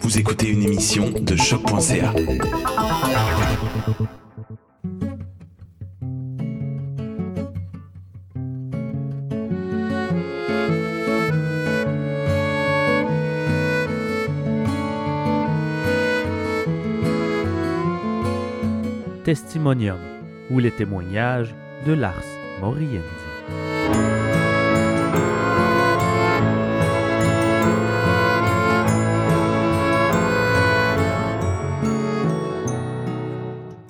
Vous écoutez une émission de choc.ca. Testimonium ou les témoignages de Lars Morienzi.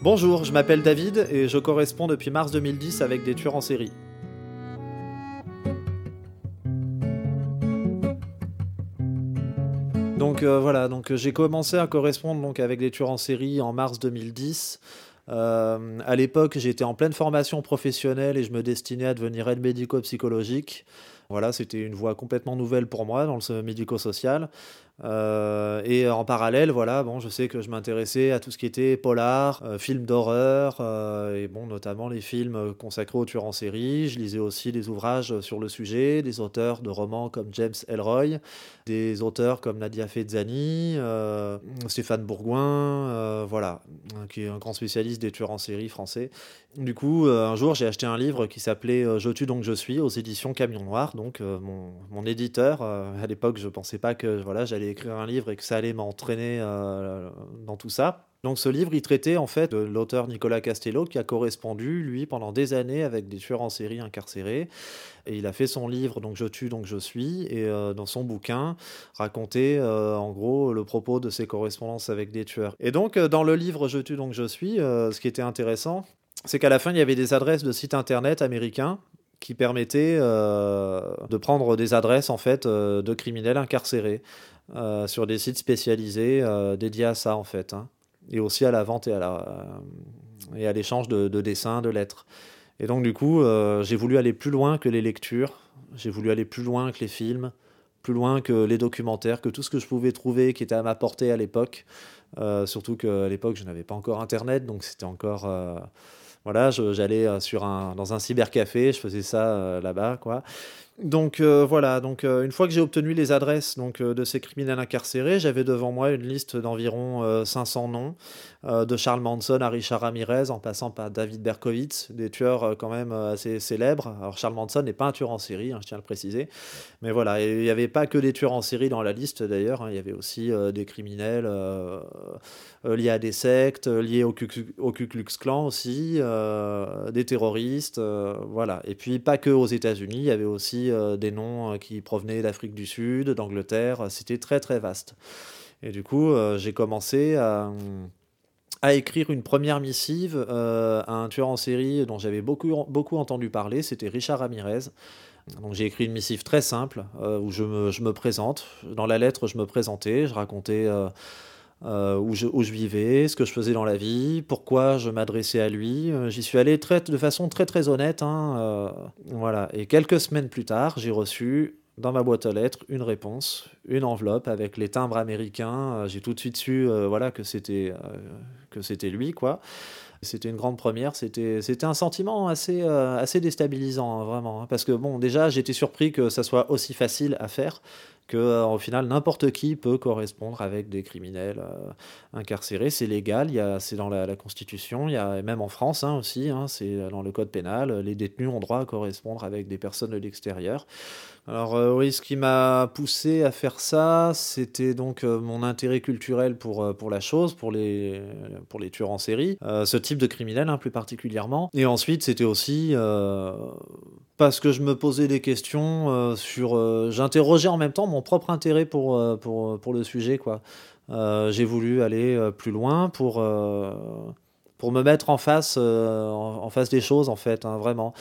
Bonjour, je m'appelle David et je corresponds depuis mars 2010 avec des tueurs en série. Donc euh, voilà, donc j'ai commencé à correspondre avec des tueurs en série en mars 2010. Euh, à l'époque, j'étais en pleine formation professionnelle et je me destinais à devenir aide médico-psychologique. Voilà, c'était une voie complètement nouvelle pour moi dans le médico-social. Euh, et en parallèle, voilà, bon, je sais que je m'intéressais à tout ce qui était polar, euh, films d'horreur, euh, et bon, notamment les films consacrés aux tueurs en série. Je lisais aussi des ouvrages sur le sujet, des auteurs de romans comme James Elroy, des auteurs comme Nadia Fezzani, Stéphane Bourgoin, voilà, qui est un grand spécialiste des tueurs en série français. Du coup, un jour, j'ai acheté un livre qui s'appelait Je tue donc je suis aux éditions Camion Noir. Donc, mon, mon, éditeur, à l'époque, je pensais pas que voilà, j'allais écrire un livre et que ça allait m'entraîner euh, dans tout ça. Donc ce livre, il traitait en fait de l'auteur Nicolas Castello qui a correspondu, lui, pendant des années avec des tueurs en série incarcérés. Et il a fait son livre, donc Je tue, donc je suis, et euh, dans son bouquin, racontait euh, en gros le propos de ses correspondances avec des tueurs. Et donc dans le livre Je tue, donc je suis, ce qui était intéressant, c'est qu'à la fin, il y avait des adresses de sites internet américains qui permettaient de prendre des adresses en fait de criminels incarcérés. Euh, sur des sites spécialisés euh, dédiés à ça en fait, hein. et aussi à la vente et à euh, l'échange de, dessins, de lettres. Et donc du coup, j'ai voulu aller plus loin que les lectures, j'ai voulu aller plus loin que les films, plus loin que les documentaires, que tout ce que je pouvais trouver qui était à ma portée à l'époque. surtout qu'à l'époque, je n'avais pas encore Internet, donc c'était encore voilà, j'allais un, dans un cybercafé, je faisais ça là-bas, quoi. Donc euh, voilà, donc euh, une fois que j'ai obtenu les adresses donc, euh, de ces criminels incarcérés, j'avais devant moi une liste d'environ 500 noms, de Charles Manson à Richard Ramirez, en passant par David Berkowitz, des tueurs quand même assez célèbres. Alors Charles Manson n'est pas un tueur en série, hein, je tiens à le préciser, mais voilà, il n'y avait pas que des tueurs en série dans la liste d'ailleurs, hein. il y avait aussi des criminels liés à des sectes, liés au, au Ku Klux Klan aussi, des terroristes, voilà. Et puis pas que aux États-Unis, il y avait aussi euh, des noms euh, qui provenaient d'Afrique du Sud, d'Angleterre. C'était très très vaste. Et du coup, euh, j'ai commencé à, écrire une première missive à un tueur en série dont j'avais beaucoup, beaucoup entendu parler. C'était Richard Ramirez. Donc j'ai écrit une missive très simple où je me, présente. Dans la lettre, je me présentais, je racontais euh, où, je, où, je, vivais, ce que je faisais dans la vie, pourquoi je m'adressais à lui. Euh, j'y suis allé très, de façon très très honnête. Hein, euh, voilà. Et quelques semaines plus tard, j'ai reçu dans ma boîte aux lettres une réponse, une enveloppe avec les timbres américains. j'ai tout de suite su voilà, que c'était c'était lui. quoi. C'était une grande première. C'était, c'était un sentiment assez, assez déstabilisant, hein, vraiment. Hein, parce que, bon, déjà, j'étais surpris que ça soit aussi facile à faire que euh, au final n'importe qui peut correspondre avec des criminels euh, incarcérés. C'est légal, c'est dans la, Constitution, il y a, même en France hein, aussi, hein, c'est dans le code pénal, les détenus ont droit à correspondre avec des personnes de l'extérieur. Alors euh, oui, ce qui m'a poussé à faire ça, c'était donc mon intérêt culturel pour, pour la chose, pour les, pour les tueurs en série, ce type de criminel hein, plus particulièrement. Et ensuite, c'était aussi parce que je me posais des questions euh, sur. Euh, j'interrogeais en même temps mon propre intérêt pour, euh, pour, pour le sujet. quoi. J'ai voulu aller plus loin pour, pour me mettre en face, en, face des choses, en fait, hein, vraiment.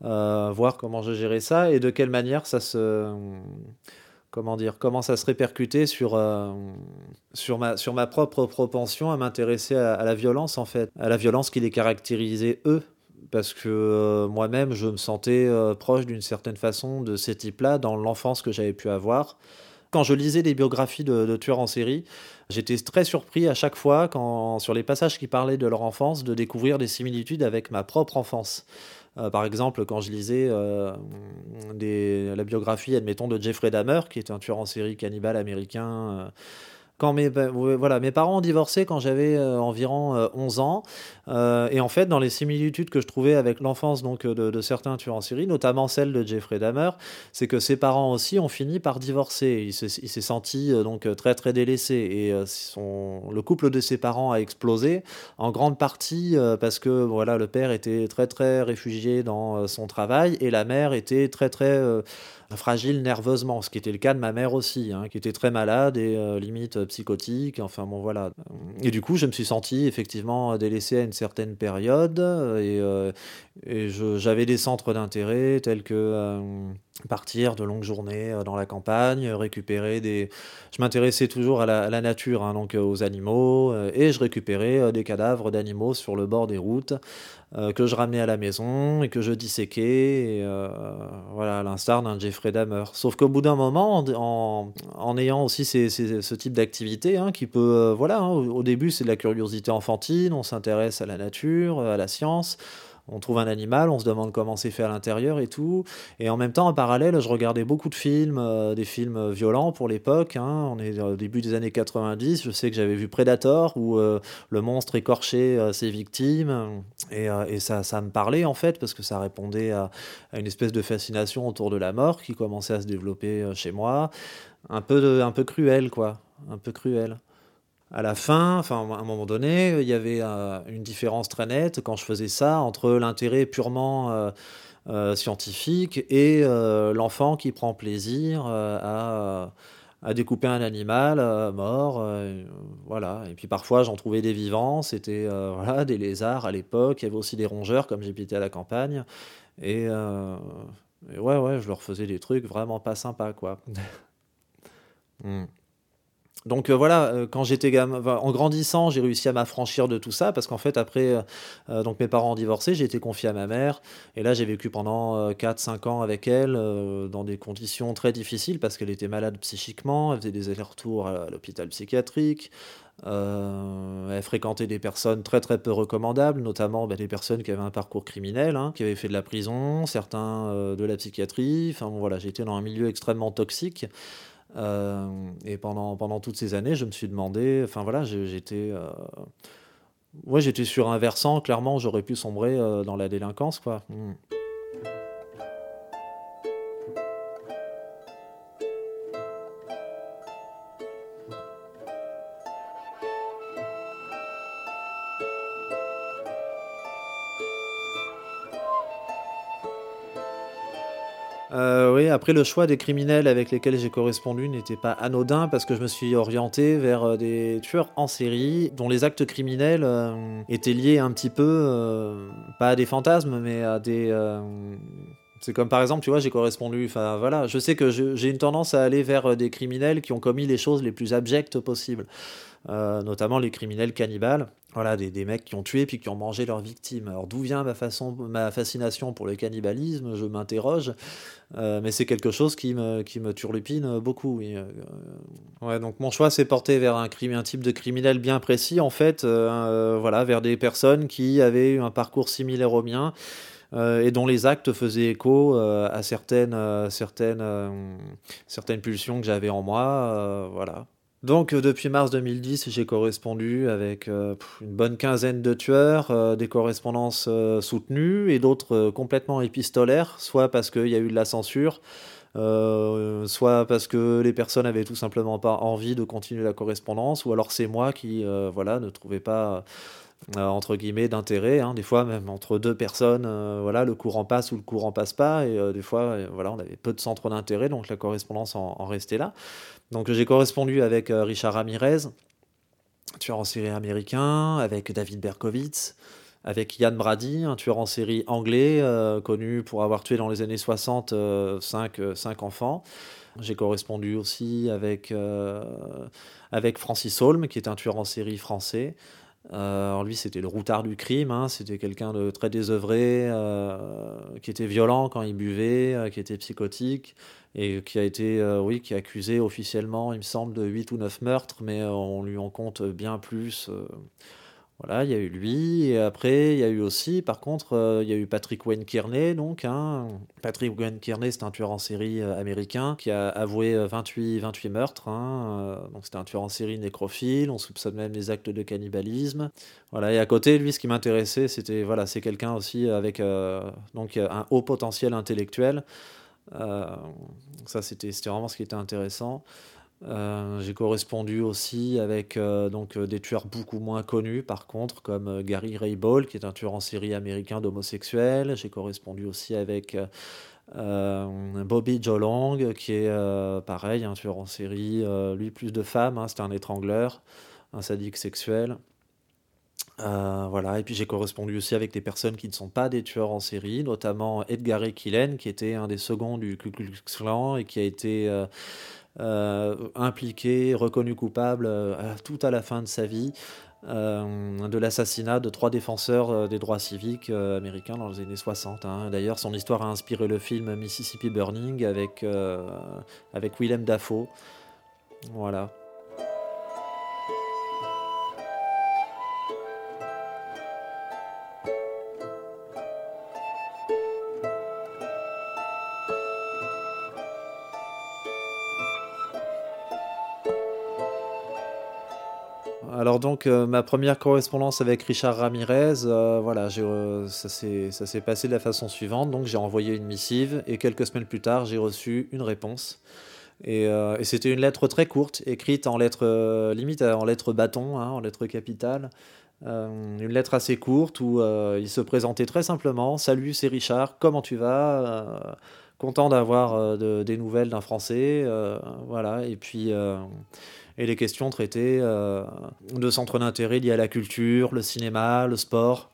Voir comment je gérais ça et de quelle manière ça se. Comment dire Comment ça se répercutait sur, sur, ma, sur ma propre propension à m'intéresser à, la violence, en fait. À la violence qui les caractérisait eux parce que euh, moi-même, je me sentais euh, proche d'une certaine façon de ces types-là dans l'enfance que j'avais pu avoir. Quand je lisais des biographies de, tueurs en série, j'étais très surpris à chaque fois, quand, sur les passages qui parlaient de leur enfance, de découvrir des similitudes avec ma propre enfance. Euh, par exemple, quand je lisais la biographie, admettons, de Jeffrey Dahmer, qui est un tueur en série cannibale américain quand mes, ben, voilà, mes parents ont divorcé quand j'avais euh, environ 11 euh, ans. Euh, et en fait, dans les similitudes que je trouvais avec l'enfance donc de, certains tueurs en série, notamment celle de Jeffrey Dahmer, c'est que ses parents aussi ont fini par divorcer. Il s'est senti donc très très délaissé et son, le couple de ses parents a explosé en grande partie parce que voilà, le père était très très réfugié dans son travail et la mère était très très fragile nerveusement, ce qui était le cas de ma mère aussi, hein, qui était très malade et euh, limite psychotique. Enfin bon voilà. Et du coup, je me suis senti effectivement délaissé à une certaine période et, euh, et j'avais des centres d'intérêt tels que euh, partir de longues journées dans la campagne, récupérer des. Je m'intéressais toujours à la, nature, hein, donc aux animaux, et je récupérais des cadavres d'animaux sur le bord des routes. Euh, que je ramenais à la maison et que je disséquais, euh, voilà, à l'instar d'un Jeffrey Dahmer. Sauf qu'au bout d'un moment, en, ayant aussi ce type d'activité, hein, qui peut, euh, voilà, hein, au, début c'est de la curiosité enfantine, on s'intéresse à la nature, à la science, on trouve un animal, on se demande comment c'est fait à l'intérieur et tout. Et en même temps, en parallèle, je regardais beaucoup de films, des films violents pour l'époque. Hein. On est au début des années 90. Je sais que j'avais vu Predator où le monstre écorchait ses victimes. Et, ça, ça, me parlait en fait parce que ça répondait à, une espèce de fascination autour de la mort qui commençait à se développer chez moi. Un peu, un peu cruel, quoi. Un peu cruel à la fin, enfin, à un moment donné, il y avait euh, une différence très nette quand je faisais ça entre l'intérêt purement euh, euh, scientifique et l'enfant qui prend plaisir à, découper un animal mort. voilà. Et puis parfois, j'en trouvais des vivants. C'était voilà, des lézards à l'époque. Il y avait aussi des rongeurs, comme j'habitais à la campagne. Et, ouais, ouais, je leur faisais des trucs vraiment pas sympas, quoi. Hmm. Donc euh, voilà, euh, quand j'étais en grandissant, j'ai réussi à m'affranchir de tout ça parce qu'en fait après, euh, donc mes parents ont divorcé, j'ai été confié à ma mère et là j'ai vécu pendant 4-5 ans avec elle dans des conditions très difficiles parce qu'elle était malade psychiquement, elle faisait des allers-retours à l'hôpital psychiatrique, elle fréquentait des personnes très très peu recommandables, notamment bah, des personnes qui avaient un parcours criminel, hein, qui avaient fait de la prison, certains de la psychiatrie. Enfin bon, voilà, j'étais dans un milieu extrêmement toxique. Euh, et pendant, pendant toutes ces années, je me suis demandé, enfin voilà, j'étais euh, ouais, j'étais sur un versant, clairement, j'aurais pu sombrer euh, dans la délinquance, quoi. Hmm. Euh, après le choix des criminels avec lesquels j'ai correspondu n'était pas anodin parce que je me suis orienté vers euh, des tueurs en série dont les actes criminels euh, étaient liés un petit peu, pas à des fantasmes, mais à des... c'est comme par exemple, tu vois, j'ai correspondu. Enfin voilà, je sais que j'ai une tendance à aller vers des criminels qui ont commis les choses les plus abjectes possibles. Euh, notamment les criminels cannibales. Voilà, des, mecs qui ont tué puis qui ont mangé leurs victimes. Alors d'où vient ma, façon, ma fascination pour le cannibalisme? Je m'interroge, euh, mais c'est quelque chose qui me, qui me turlupine beaucoup. Euh, donc mon choix s'est porté vers un, un type de criminel bien précis, en fait, voilà, vers des personnes qui avaient eu un parcours similaire au mien. Et dont les actes faisaient écho à certaines, certaines, certaines pulsions que j'avais en moi. voilà. Donc euh, depuis mars 2010, j'ai correspondu avec euh, une bonne quinzaine de tueurs, euh, des correspondances soutenues et d'autres complètement épistolaires, soit parce qu'il y a eu de la censure, soit parce que les personnes avaient tout simplement pas envie de continuer la correspondance, ou alors c'est moi qui voilà, ne trouvais pas entre guillemets d'intérêt. Hein. Des fois, même entre deux personnes, voilà, le courant passe ou le courant passe pas. Et des fois, voilà, on avait peu de centres d'intérêt, donc la correspondance en restait là. Donc j'ai correspondu avec euh, Richard Ramirez, tueur en série américain, avec David Berkowitz, avec Yann Brady, un tueur en série anglais euh, connu pour avoir tué dans les années 60 euh, 5, enfants. J'ai correspondu aussi avec, avec Francis Holm, qui est un tueur en série français. Alors lui, c'était le routard du crime, hein. c'était quelqu'un de très désœuvré, qui était violent quand il buvait, qui était psychotique, et qui a été, euh, accusé officiellement, il me semble, de 8 ou 9 meurtres, mais euh, on lui en compte bien plus. Voilà, il y a eu lui, et après, il y a eu aussi, par contre, euh, il y a eu Patrick Wayne Kearney, donc, hein. Patrick Wayne Kearney, c'est un tueur en série euh, américain qui a avoué 28, euh, 28 meurtres, hein. donc c'était un tueur en série nécrophile, on soupçonne même des actes de cannibalisme. Voilà, et à côté, lui, ce qui m'intéressait, c'était, voilà, c'est quelqu'un aussi avec donc, un haut potentiel intellectuel. ça, c'était vraiment ce qui était intéressant. Euh, j'ai correspondu aussi avec euh, donc, euh, des tueurs beaucoup moins connus, par contre, comme Gary Ray Ball, qui est un tueur en série américain d'homosexuels. J'ai correspondu aussi avec Bobby Jolong, qui est pareil, un tueur en série, lui plus de femmes, hein, c'est un étrangleur, un sadique sexuel. voilà, et puis j'ai correspondu aussi avec des personnes qui ne sont pas des tueurs en série, notamment Edgar Killen, qui était un des seconds du Ku Klux Klan et qui a été euh, impliqué, reconnu coupable euh, tout à la fin de sa vie. Euh, de l'assassinat de trois défenseurs des droits civiques américains dans les années 60. Hein. D'ailleurs, son histoire a inspiré le film Mississippi Burning avec, avec Willem Dafoe. Voilà. Donc euh, ma première correspondance avec Richard Ramirez, euh, voilà, euh, ça s'est passé de la façon suivante. Donc j'ai envoyé une missive et quelques semaines plus tard j'ai reçu une réponse. Et, c'était une lettre très courte, écrite en lettres limite en lettres bâton, hein, en lettres capitales. une lettre assez courte où il se présentait très simplement Salut, c'est Richard, comment tu vas? Content d'avoir des nouvelles d'un Français, voilà. Et puis et les questions traitées euh, de centres d'intérêt liés à la culture, le cinéma, le sport.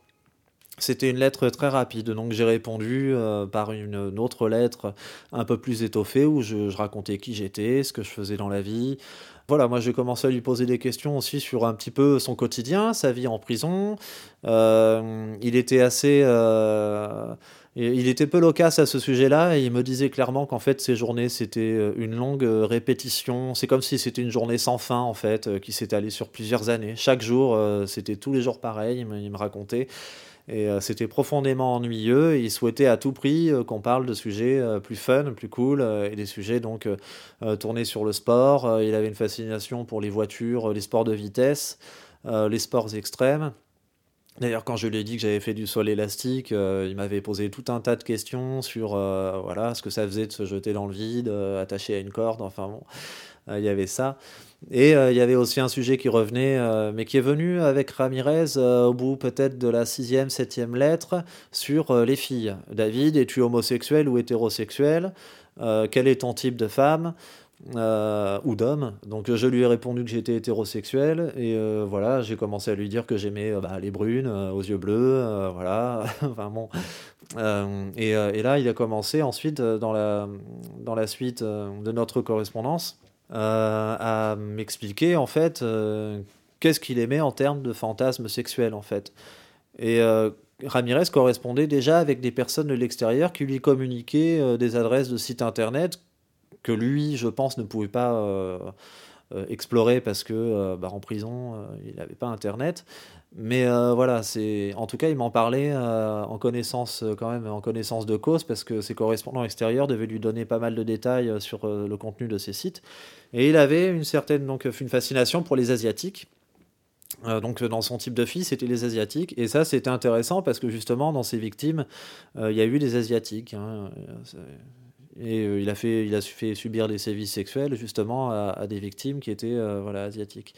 C'était une lettre très rapide, donc j'ai répondu euh, par une, autre lettre un peu plus étoffée où je, racontais qui j'étais, ce que je faisais dans la vie. Voilà, moi j'ai commencé à lui poser des questions aussi sur un petit peu son quotidien, sa vie en prison. Euh, il était assez il était peu loquace à ce sujet-là et il me disait clairement qu'en fait ces journées c'était euh, une longue euh, répétition. C'est comme si c'était une journée sans fin en fait euh, qui s'étalait sur plusieurs années. Chaque jour c'était tous les jours pareil. Il me, racontait et c'était profondément ennuyeux. Il souhaitait à tout prix qu'on parle de sujets plus fun, plus cool et des sujets donc tournés sur le sport. il avait une fascination pour les voitures, les sports de vitesse, les sports extrêmes. D'ailleurs, quand je lui ai dit que j'avais fait du sol élastique, euh, il m'avait posé tout un tas de questions sur euh, voilà, ce que ça faisait de se jeter dans le vide, euh, attaché à une corde, enfin bon, il y avait ça. Et il y avait aussi un sujet qui revenait, mais qui est venu avec Ramirez au bout peut-être de la sixième, septième lettre, sur les filles. David, es-tu homosexuel ou hétérosexuel? Quel est ton type de femme? Euh, ou d'homme. Donc je lui ai répondu que j'étais hétérosexuel et euh, voilà, j'ai commencé à lui dire que j'aimais euh, bah, les brunes aux yeux bleus, voilà. enfin bon. Et, et, là, il a commencé ensuite dans la dans la suite de notre correspondance à m'expliquer en fait qu'est-ce qu'il aimait en termes de fantasmes sexuels en fait. Et Ramirez correspondait déjà avec des personnes de l'extérieur qui lui communiquaient des adresses de sites internet que lui, je pense, ne pouvait pas euh, euh, explorer parce que euh, bah, en prison, il n'avait pas Internet. Mais voilà, c'est en tout cas, il m'en parlait en connaissance quand même, en connaissance de cause, parce que ses correspondants extérieurs devaient lui donner pas mal de détails sur le contenu de ses sites. Et il avait une certaine donc une fascination pour les asiatiques. donc dans son type de fille, c'était les asiatiques, et ça c'était intéressant parce que justement dans ses victimes, il y a eu des asiatiques. Hein, et euh, il, a fait, il a fait subir des sévices sexuels justement à, des victimes qui étaient euh, voilà, asiatiques.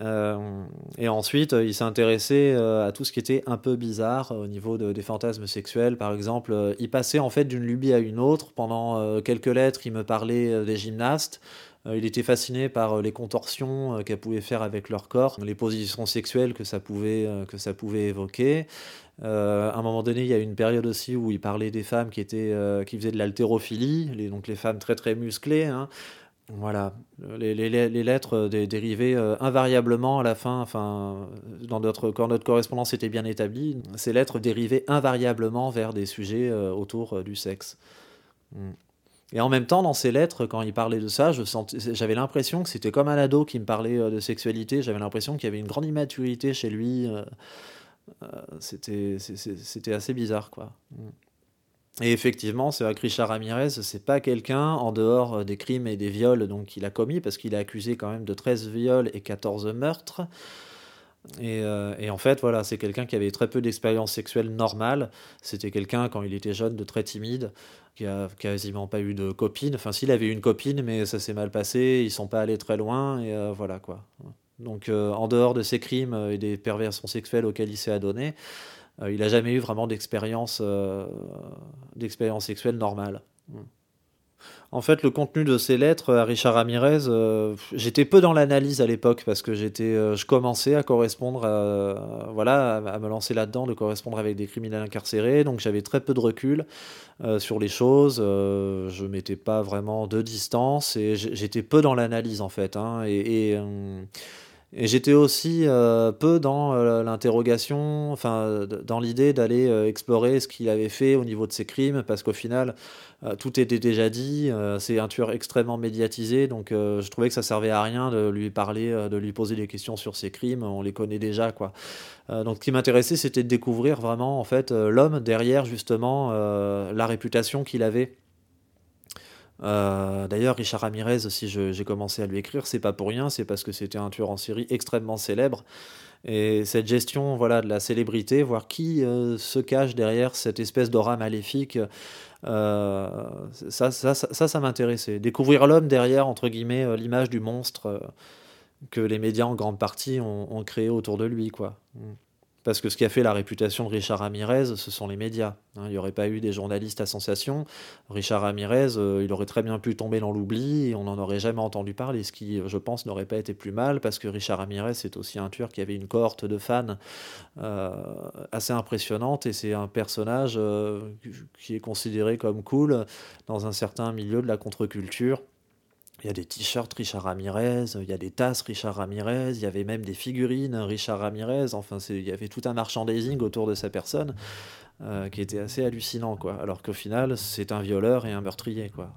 Euh, et ensuite, il s'est intéressé à tout ce qui était un peu bizarre au niveau de, des fantasmes sexuels. Par exemple, il passait en fait d'une lubie à une autre. Pendant quelques lettres, il me parlait des gymnastes. Il était fasciné par les contorsions qu'elles pouvaient faire avec leur corps, les positions sexuelles que ça pouvait, que ça pouvait évoquer. Euh, à un moment donné, il y a une période aussi où il parlait des femmes qui, étaient, euh, qui faisaient de l'haltérophilie, les, donc les femmes très très musclées. Hein. Voilà, les, lettres dérivaient euh, invariablement à la fin, enfin, dans notre, quand notre correspondance était bien établie, ces lettres dérivaient invariablement vers des sujets autour du sexe. Mm. Et en même temps, dans ses lettres, quand il parlait de ça, j'avais l'impression que c'était comme un ado qui me parlait de sexualité. J'avais l'impression qu'il y avait une grande immaturité chez lui. c'était assez bizarre, quoi. Et effectivement, que Richard Ramirez, c'est pas quelqu'un en dehors euh, des crimes et des viols qu'il a commis, parce qu'il est accusé quand même de 13 viols et 14 meurtres. Et, euh, et en fait, voilà, c'est quelqu'un qui avait très peu d'expérience sexuelle normale. C'était quelqu'un, quand il était jeune, de très timide, qui a quasiment pas eu de copine. Enfin, s'il avait eu une copine, mais ça s'est mal passé, ils sont pas allés très loin, et euh, voilà quoi. Donc, en dehors de ces crimes et des perversions sexuelles auxquelles il s'est adonné, euh, il n'a jamais eu vraiment d'expérience euh, d'expérience sexuelle normale. En fait, le contenu de ces lettres à Richard Ramirez, euh, j'étais peu dans l'analyse à l'époque parce que j'étais, je commençais à correspondre, à, voilà, à, me lancer là-dedans, de correspondre avec des criminels incarcérés, donc j'avais très peu de recul sur les choses. je mettais pas vraiment de distance et j'étais peu dans l'analyse en fait. Hein, j'étais aussi euh, peu dans euh, l'interrogation, enfin, dans l'idée d'aller euh, explorer ce qu'il avait fait au niveau de ses crimes, parce qu'au final, tout était déjà dit. c'est un tueur extrêmement médiatisé, donc je trouvais que ça servait à rien de lui parler, de lui poser des questions sur ses crimes. On les connaît déjà, quoi. donc, ce qui m'intéressait, c'était de découvrir vraiment, en fait, l'homme derrière justement la réputation qu'il avait. Euh, d'ailleurs, Richard Ramirez, si j'ai commencé à lui écrire, c'est pas pour rien, c'est parce que c'était un tueur en série extrêmement célèbre. Et cette gestion voilà, de la célébrité, voir qui euh, se cache derrière cette espèce d'aura maléfique, euh, ça, ça, ça, ça m'intéressait. Découvrir l'homme derrière, entre guillemets, l'image du monstre que les médias en grande partie ont, créé autour de lui. quoi. Mm. Parce que ce qui a fait la réputation de Richard Ramirez, ce sont les médias. Hein. il n'y aurait pas eu des journalistes à sensation. Richard Ramirez, euh, il aurait très bien pu tomber dans l'oubli on n'en aurait jamais entendu parler, ce qui, je pense, n'aurait pas été plus mal, parce que Richard Ramirez, c'est aussi un tueur qui avait une cohorte de fans euh, assez impressionnante et c'est un personnage euh, qui est considéré comme cool dans un certain milieu de la contre-culture. Il y a des t-shirts Richard Ramirez, il y a des tasses Richard Ramirez, il y avait même des figurines Richard Ramirez. Enfin, il y avait tout un merchandising autour de sa personne euh, qui était assez hallucinant, quoi. Alors qu'au final, c'est un violeur et un meurtrier, quoi.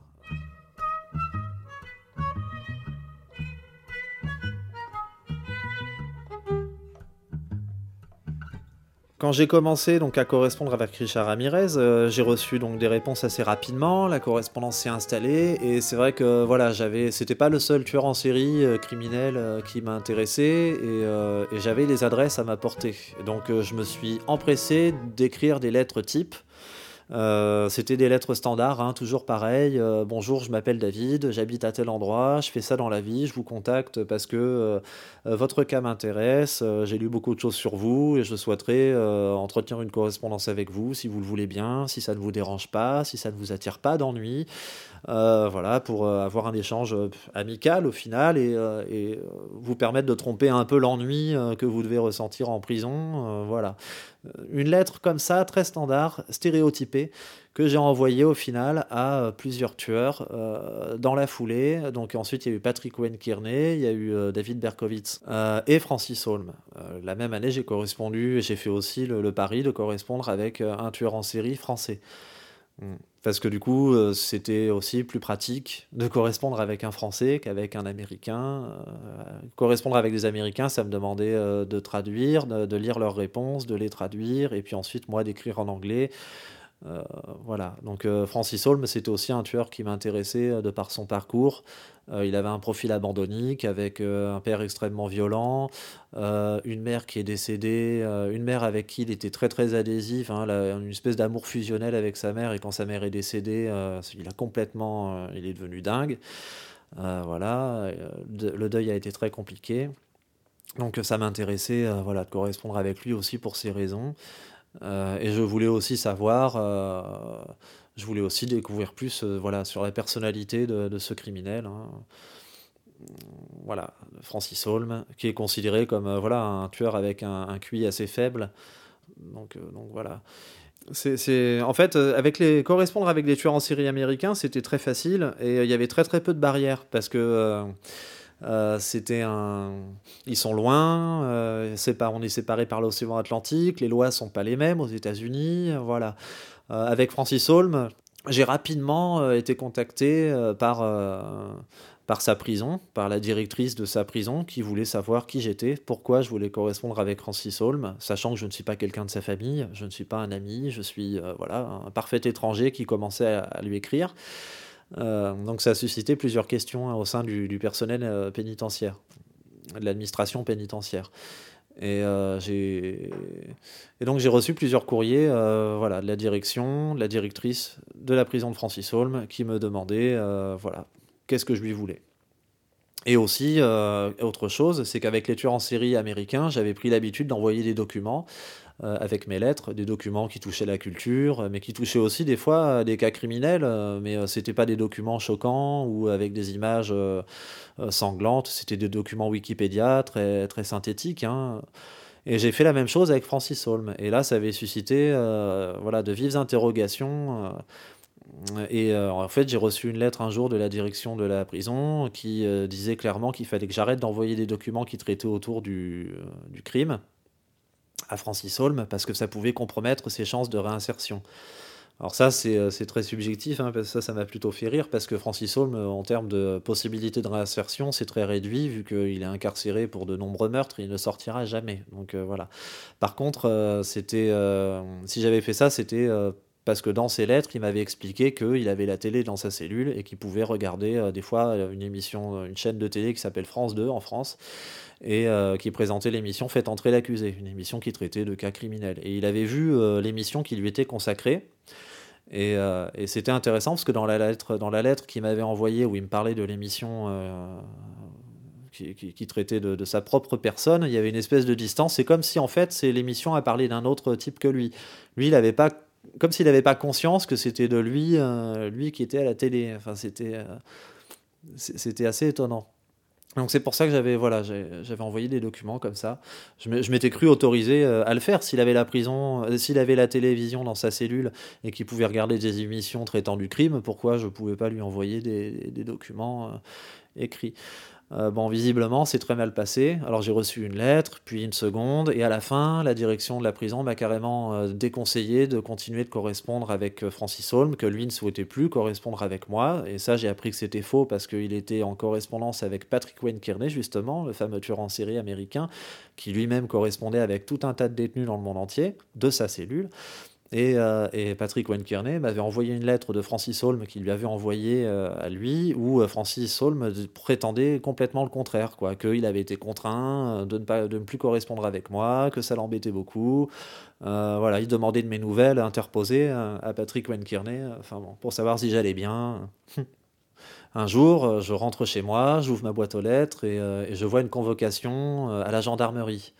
Quand j'ai commencé donc à correspondre avec Richard Ramirez, euh, j'ai reçu donc des réponses assez rapidement, la correspondance s'est installée. Et c'est vrai que voilà, j'avais c'était pas le seul tueur en série euh, criminel euh, qui m'intéressait et, et j'avais des adresses à m'apporter. Donc je me suis empressé d'écrire des lettres types euh, c'était des lettres standards, hein, toujours pareil. Euh, bonjour, je m'appelle David, j'habite à tel endroit, je fais ça dans la vie, je vous contacte parce que euh, votre cas m'intéresse, j'ai lu beaucoup de choses sur vous et je souhaiterais entretenir une correspondance avec vous si vous le voulez bien, si ça ne vous dérange pas, si ça ne vous attire pas d'ennui. Voilà, pour avoir un échange amical au final et, vous permettre de tromper un peu l'ennui que vous devez ressentir en prison. voilà. Une lettre comme ça, très standard, stéréotypée, que j'ai envoyée au final à euh, plusieurs tueurs euh, dans la foulée. Donc ensuite, il y a eu Patrick Wayne Kearney, il y a eu euh, David Berkowitz et Francis Holm. la même année, j'ai correspondu et j'ai fait aussi le, pari de correspondre avec un tueur en série français. Hmm. Parce que du coup, euh, c'était aussi plus pratique de correspondre avec un Français qu'avec un Américain. Euh, correspondre avec des Américains, ça me demandait euh, de traduire, de, lire leurs réponses, de les traduire, et puis ensuite, moi, d'écrire en anglais. Voilà, donc Francis Holm, c'était aussi un tueur qui m'intéressait de par son parcours. Il avait un profil abandonnique avec un père extrêmement violent, une mère qui est décédée, une mère avec qui il était très très adhésif, hein, une espèce d'amour fusionnel avec sa mère. Et quand sa mère est décédée, il a complètement, il est devenu dingue. voilà, le deuil a été très compliqué. Donc ça m'intéressait voilà, de correspondre avec lui aussi pour ces raisons. Euh, et je voulais aussi savoir, euh, je voulais aussi découvrir plus euh, voilà, sur la personnalité de, ce criminel. Hein. Voilà, Francis Holm, qui est considéré comme voilà, un tueur avec un, QI assez faible. Donc, donc voilà. En fait, avec les, correspondre avec les tueurs en série américains, c'était très facile et il y avait très très peu de barrières parce que euh, c'était un. Ils sont loin, euh, on est séparés par l'océan Atlantique, les lois sont pas les mêmes aux États-Unis, voilà. Euh, avec Francis Holm, j'ai rapidement été contacté par par sa prison, par la directrice de sa prison, qui voulait savoir qui j'étais, pourquoi je voulais correspondre avec Francis Holm, sachant que je ne suis pas quelqu'un de sa famille, je ne suis pas un ami, je suis euh, voilà un parfait étranger qui commençait à, lui écrire. Euh, donc ça a suscité plusieurs questions hein, au sein du, personnel euh, pénitentiaire, de l'administration pénitentiaire. Et, j'ai... et donc j'ai reçu plusieurs courriers voilà, de la direction, de la directrice de la prison de Francis Holm, qui me demandait voilà, qu'est-ce que je lui voulais. Et aussi, euh, autre chose, c'est qu'avec les tueurs en série américains, j'avais pris l'habitude d'envoyer des documents euh, avec mes lettres, des documents qui touchaient la culture, mais qui touchaient aussi des fois des cas criminels, euh, mais c'était pas des documents choquants ou avec des images sanglantes, c'était des documents Wikipédia très, très synthétiques. Hein. Et j'ai fait la même chose avec Francis Holm. Et là, ça avait suscité voilà, de vives interrogations et euh, en fait, j'ai reçu une lettre un jour de la direction de la prison qui euh, disait clairement qu'il fallait que j'arrête d'envoyer des documents qui traitaient autour du, euh, du, crime à Francis Holm parce que ça pouvait compromettre ses chances de réinsertion. Alors ça, c'est très subjectif, hein, ça, ça m'a plutôt fait rire, parce que Francis Holm, en termes de possibilité de réinsertion, c'est très réduit, vu qu'il est incarcéré pour de nombreux meurtres, il ne sortira jamais. Donc voilà. Par contre, c'était, si j'avais fait ça, c'était parce que dans ses lettres, il m'avait expliqué qu'il avait la télé dans sa cellule et qu'il pouvait regarder euh, des fois euh, une émission, euh, une chaîne de télé qui s'appelle France 2 en France et qui présentait l'émission Faites entrer l'accusé, une émission qui traitait de cas criminels. Et il avait vu l'émission qui lui était consacrée. Et, c'était intéressant parce que dans la lettre, dans la lettre qu'il m'avait envoyée où il me parlait de l'émission qui, traitait de, sa propre personne, il y avait une espèce de distance. C'est comme si en fait c'est l'émission a parlé d'un autre type que lui. Lui, il n'avait pas comme s'il n'avait pas conscience que c'était de lui, euh, lui qui était à la télé. Enfin, c'était, euh, c'était assez étonnant. Donc c'est pour ça que j'avais envoyé des documents comme ça. Je m'étais cru autorisé euh, à le faire s'il avait la prison, s'il avait la télévision dans sa cellule et qu'il pouvait regarder des émissions traitant du crime. Pourquoi je pouvais pas lui envoyer des, des documents écrits euh, bon, visiblement, c'est très mal passé. Alors j'ai reçu une lettre, puis une seconde, et à la fin, la direction de la prison m'a carrément euh, déconseillé de continuer de correspondre avec euh, Francis Holm, que lui ne souhaitait plus correspondre avec moi. Et ça, j'ai appris que c'était faux parce qu'il était en correspondance avec Patrick Wayne Kearney, justement, le fameux tueur en série américain, qui lui-même correspondait avec tout un tas de détenus dans le monde entier, de sa cellule. Euh, et, Patrick Kearney m'avait envoyé une lettre de Francis Holm qui lui avait envoyé euh, à lui, où euh, Francis Holm prétendait complètement le contraire, quoi, qu'il avait été contraint de ne, pas, de ne plus correspondre avec moi, que ça l'embêtait beaucoup. voilà, il demandait de mes nouvelles interposées à Patrick Kearney, enfin bon, pour savoir si j'allais bien. Un jour, je rentre chez moi, j'ouvre ma boîte aux lettres et, et je vois une convocation à la gendarmerie.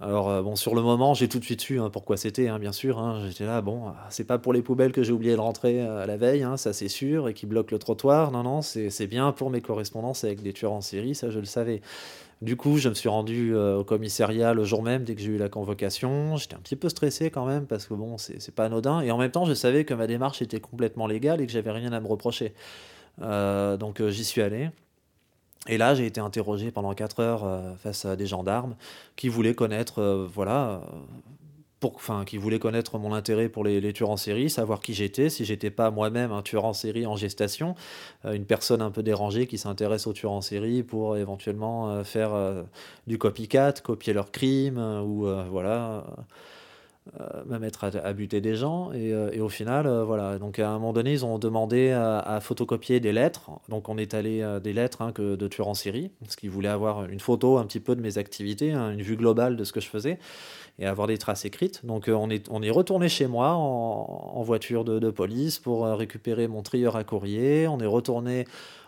Alors, euh, bon, sur le moment, j'ai tout de suite su hein, pourquoi c'était, hein, bien sûr. Hein. J'étais là, bon, c'est pas pour les poubelles que j'ai oublié de rentrer euh, la veille, ça c'est sûr, et qui bloquent le trottoir. Non, non, c'est bien pour mes correspondances avec des tueurs en série, ça je le savais. Du coup, je me suis rendu euh, au commissariat le jour même, dès que j'ai eu la convocation. J'étais un petit peu stressé quand même, parce que bon, c'est pas anodin. Et en même temps, je savais que ma démarche était complètement légale et que j'avais rien à me reprocher. donc, j'y suis allé. Et là, j'ai été interrogé pendant 4 heures euh, face à des gendarmes qui voulaient connaître, euh, voilà, pour, enfin, qui voulaient connaître mon intérêt pour les, tueurs en série, savoir qui j'étais, si j'étais pas moi-même un tueur en série en gestation, euh, une personne un peu dérangée qui s'intéresse aux tueurs en série pour éventuellement faire du copycat, copier leurs crimes ou voilà euh, me mettre à, buter des gens. Et, euh, et au final, euh, voilà. Donc à un moment donné, ils ont demandé à, photocopier des lettres. Donc on est allé des lettres hein, de tueurs en série, parce qu'ils voulaient avoir une photo un petit peu de mes activités, hein, une vue globale de ce que je faisais, et avoir des traces écrites. Donc on est, on est retourné chez moi en, voiture de, de, police pour récupérer mon trieur à courrier. On est retourné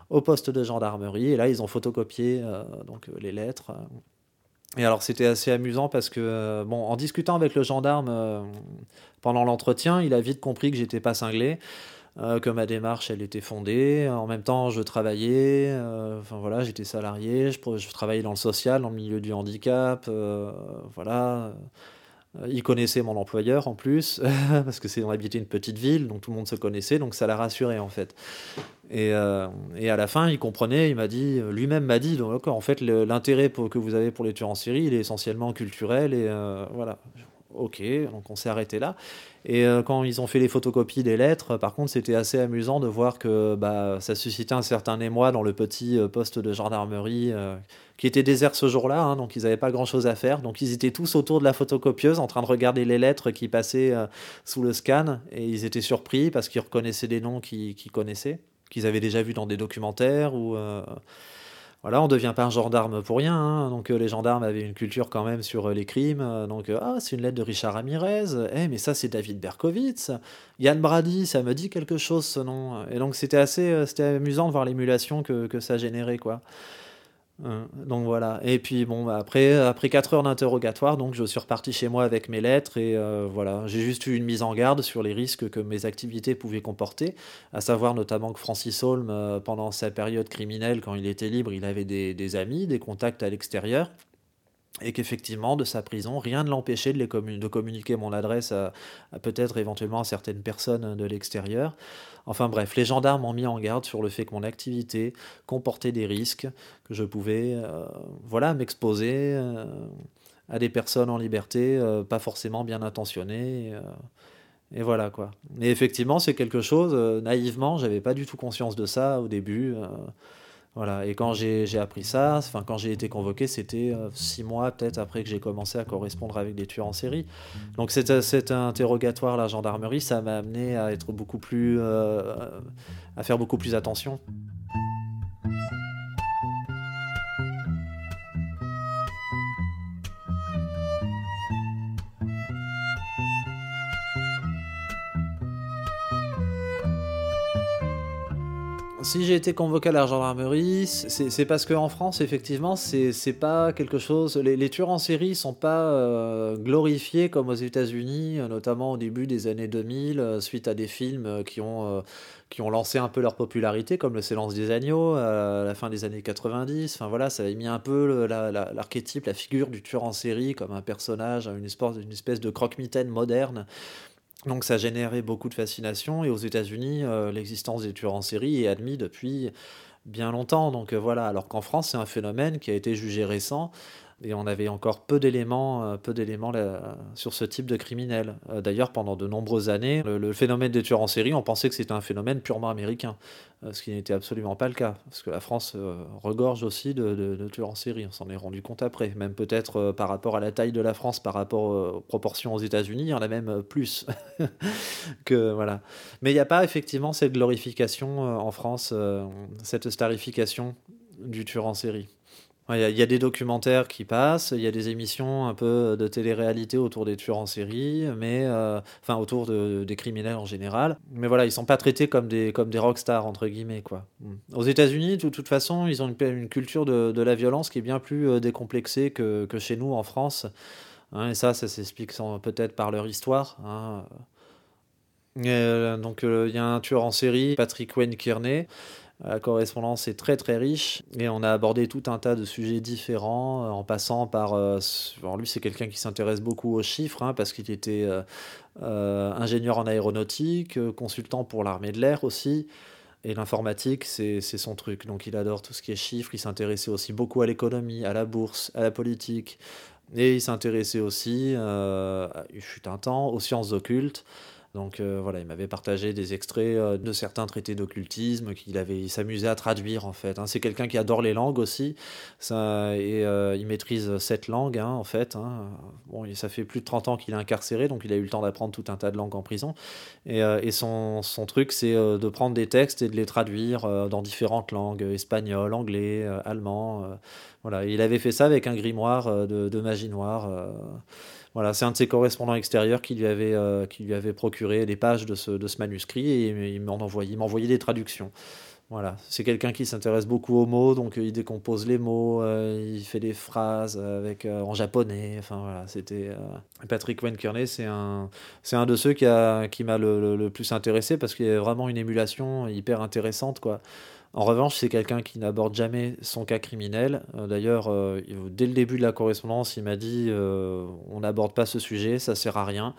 au poste de gendarmerie, et là ils ont photocopié donc les lettres. Et alors c'était assez amusant parce que, euh, bon, en discutant avec le gendarme euh, pendant l'entretien, il a vite compris que j'étais pas cinglé, euh, que ma démarche elle était fondée. En même temps, je travaillais, voilà, j'étais salarié, je, je, travaillais dans le social, dans le milieu du handicap, voilà. Il connaissait mon employeur en plus, parce que c'est on habitait une petite ville, donc tout le monde se connaissait, donc ça l'a rassuré en fait. Et, euh, et, à la fin, il comprenait, il m'a dit, lui-même m'a dit, donc en fait, l'intérêt que vous avez pour les tueurs en série, il est essentiellement culturel, et euh, voilà. ok, donc on s'est arrêté là. Et euh, quand ils ont fait les photocopies des lettres, par contre, c'était assez amusant de voir que bah, ça suscitait un certain émoi dans le petit euh, poste de gendarmerie euh, qui était désert ce jour-là, hein, donc ils n'avaient pas grand-chose à faire. Donc ils étaient tous autour de la photocopieuse en train de regarder les lettres qui passaient sous le scan, et ils étaient surpris parce qu'ils reconnaissaient des noms qu'ils connaissaient, qu'ils avaient déjà vus dans des documentaires ou voilà, on ne devient pas un gendarme pour rien. Hein. Donc euh, les gendarmes avaient une culture quand même sur euh, les crimes. Euh, donc ah, c'est une lettre de Richard Ramirez. Eh, mais ça c'est David Berkowitz. Yann Brady, ça me dit quelque chose ce nom. Et donc c'était assez, c'était amusant de voir l'émulation que, que ça générait quoi. Hein, donc voilà. Et puis bon, bah, après, après 4 heures d'interrogatoire, donc je suis reparti chez moi avec mes lettres et euh, voilà, j'ai juste eu une mise en garde sur les risques que mes activités pouvaient comporter, à savoir notamment que Francis Holm, euh, pendant sa période criminelle, quand il était libre, il avait des, des amis, des contacts à l'extérieur et qu'effectivement, de sa prison, rien ne l'empêchait de, communiquer mon adresse à, peut-être éventuellement à certaines personnes de l'extérieur. Enfin bref, les gendarmes m'ont mis en garde sur le fait que mon activité comportait des risques, que je pouvais euh, voilà, m'exposer euh, à des personnes en liberté, euh, pas forcément bien intentionnées. et voilà quoi. Et effectivement, c'est quelque chose, naïvement, j'avais pas du tout conscience de ça au début. Voilà. Et quand j'ai appris ça, enfin quand j'ai été convoqué, c'était euh, six mois peut-être après que j'ai commencé à correspondre avec des tueurs en série. Donc cet, cet interrogatoire, la gendarmerie, ça m'a amené à être beaucoup plus, euh, à faire beaucoup plus attention. Si j'ai été convoqué à la gendarmerie, c'est parce qu'en France, effectivement, c'est pas quelque chose. Les, tueurs en série sont pas euh, glorifiés comme aux États-Unis, notamment au début des années 2000, euh, suite à des films euh, qui ont, qui ont lancé un peu leur popularité, comme Le Silence des Agneaux à la fin des années 90. Enfin voilà, ça a mis un peu l'archétype, la, figure du tueur en série comme un personnage, une espèce, une espèce de croque-mitaine moderne donc ça générait beaucoup de fascination et aux États-Unis, euh, l'existence des tueurs en série est admise depuis bien longtemps. Donc euh, voilà, alors qu'en France, c'est un phénomène qui a été jugé récent et on avait encore peu d'éléments, euh, peu d'éléments sur ce type de criminel. Euh, d'ailleurs, pendant de nombreuses années, le, phénomène des tueurs en série, on pensait que c'était un phénomène purement américain, euh, ce qui n'était absolument pas le cas, parce que la France regorge aussi de, tueurs en série. On s'en est rendu compte après, même peut-être par rapport à la taille de la France, par rapport aux proportions aux États-Unis, il y en a même plus que voilà. Mais il n'y a pas effectivement cette glorification en France, cette starification du tueur en série. Il y, a des documentaires qui passent, il y a des émissions un peu de télé-réalité autour des tueurs en série, mais euh, enfin autour de, des criminels en général. Mais voilà, ils sont pas traités comme des comme des rockstars entre guillemets quoi. Mm. Aux États-Unis, de toute façon, ils ont une, culture de, de, la violence qui est bien plus euh, décomplexée que, que chez nous en France. Hein, et ça, ça s'explique peut-être par leur histoire. Hein. Euh, donc il y a un tueur en série, Patrick Wayne Kearney. La correspondance est très très riche et on a abordé tout un tas de sujets différents euh, en passant par... Euh, lui c'est quelqu'un qui s'intéresse beaucoup aux chiffres hein, parce qu'il était euh, ingénieur en aéronautique, consultant pour l'armée de l'air aussi. Et l'informatique, c'est son truc. Donc il adore tout ce qui est chiffres. Il s'intéressait aussi beaucoup à l'économie, à la bourse, à la politique. Et il s'intéressait aussi, il fut un temps, aux sciences occultes. Donc euh, voilà, il m'avait partagé des extraits euh, de certains traités d'occultisme qu'il avait, s'amusait à traduire en fait. Hein. C'est quelqu'un qui adore les langues aussi, ça, et euh, il maîtrise sept langues hein, en fait. Hein. Bon, ça fait plus de 30 ans qu'il est incarcéré, donc il a eu le temps d'apprendre tout un tas de langues en prison. Et, son, truc, c'est de prendre des textes et de les traduire dans différentes langues, espagnol, anglais, allemand. voilà, il avait fait ça avec un grimoire de magie noire. Voilà, c'est un de ses correspondants extérieurs qui lui avait, euh, qui lui avait procuré des pages de ce, de ce manuscrit et il m'en envoyait, m'envoyait des traductions. Voilà, c'est quelqu'un qui s'intéresse beaucoup aux mots, donc euh, il décompose les mots, euh, il fait des phrases avec en japonais. Enfin voilà, c'était Patrick Wayne Kearney, c'est un, un de ceux qui a, qui m'a le, le, plus intéressé parce qu'il y a vraiment une émulation hyper intéressante quoi. En revanche, c'est quelqu'un qui n'aborde jamais son cas criminel. Euh, d'ailleurs, euh, dès le début de la correspondance, il m'a dit euh, on n'aborde pas ce sujet, ça sert à rien.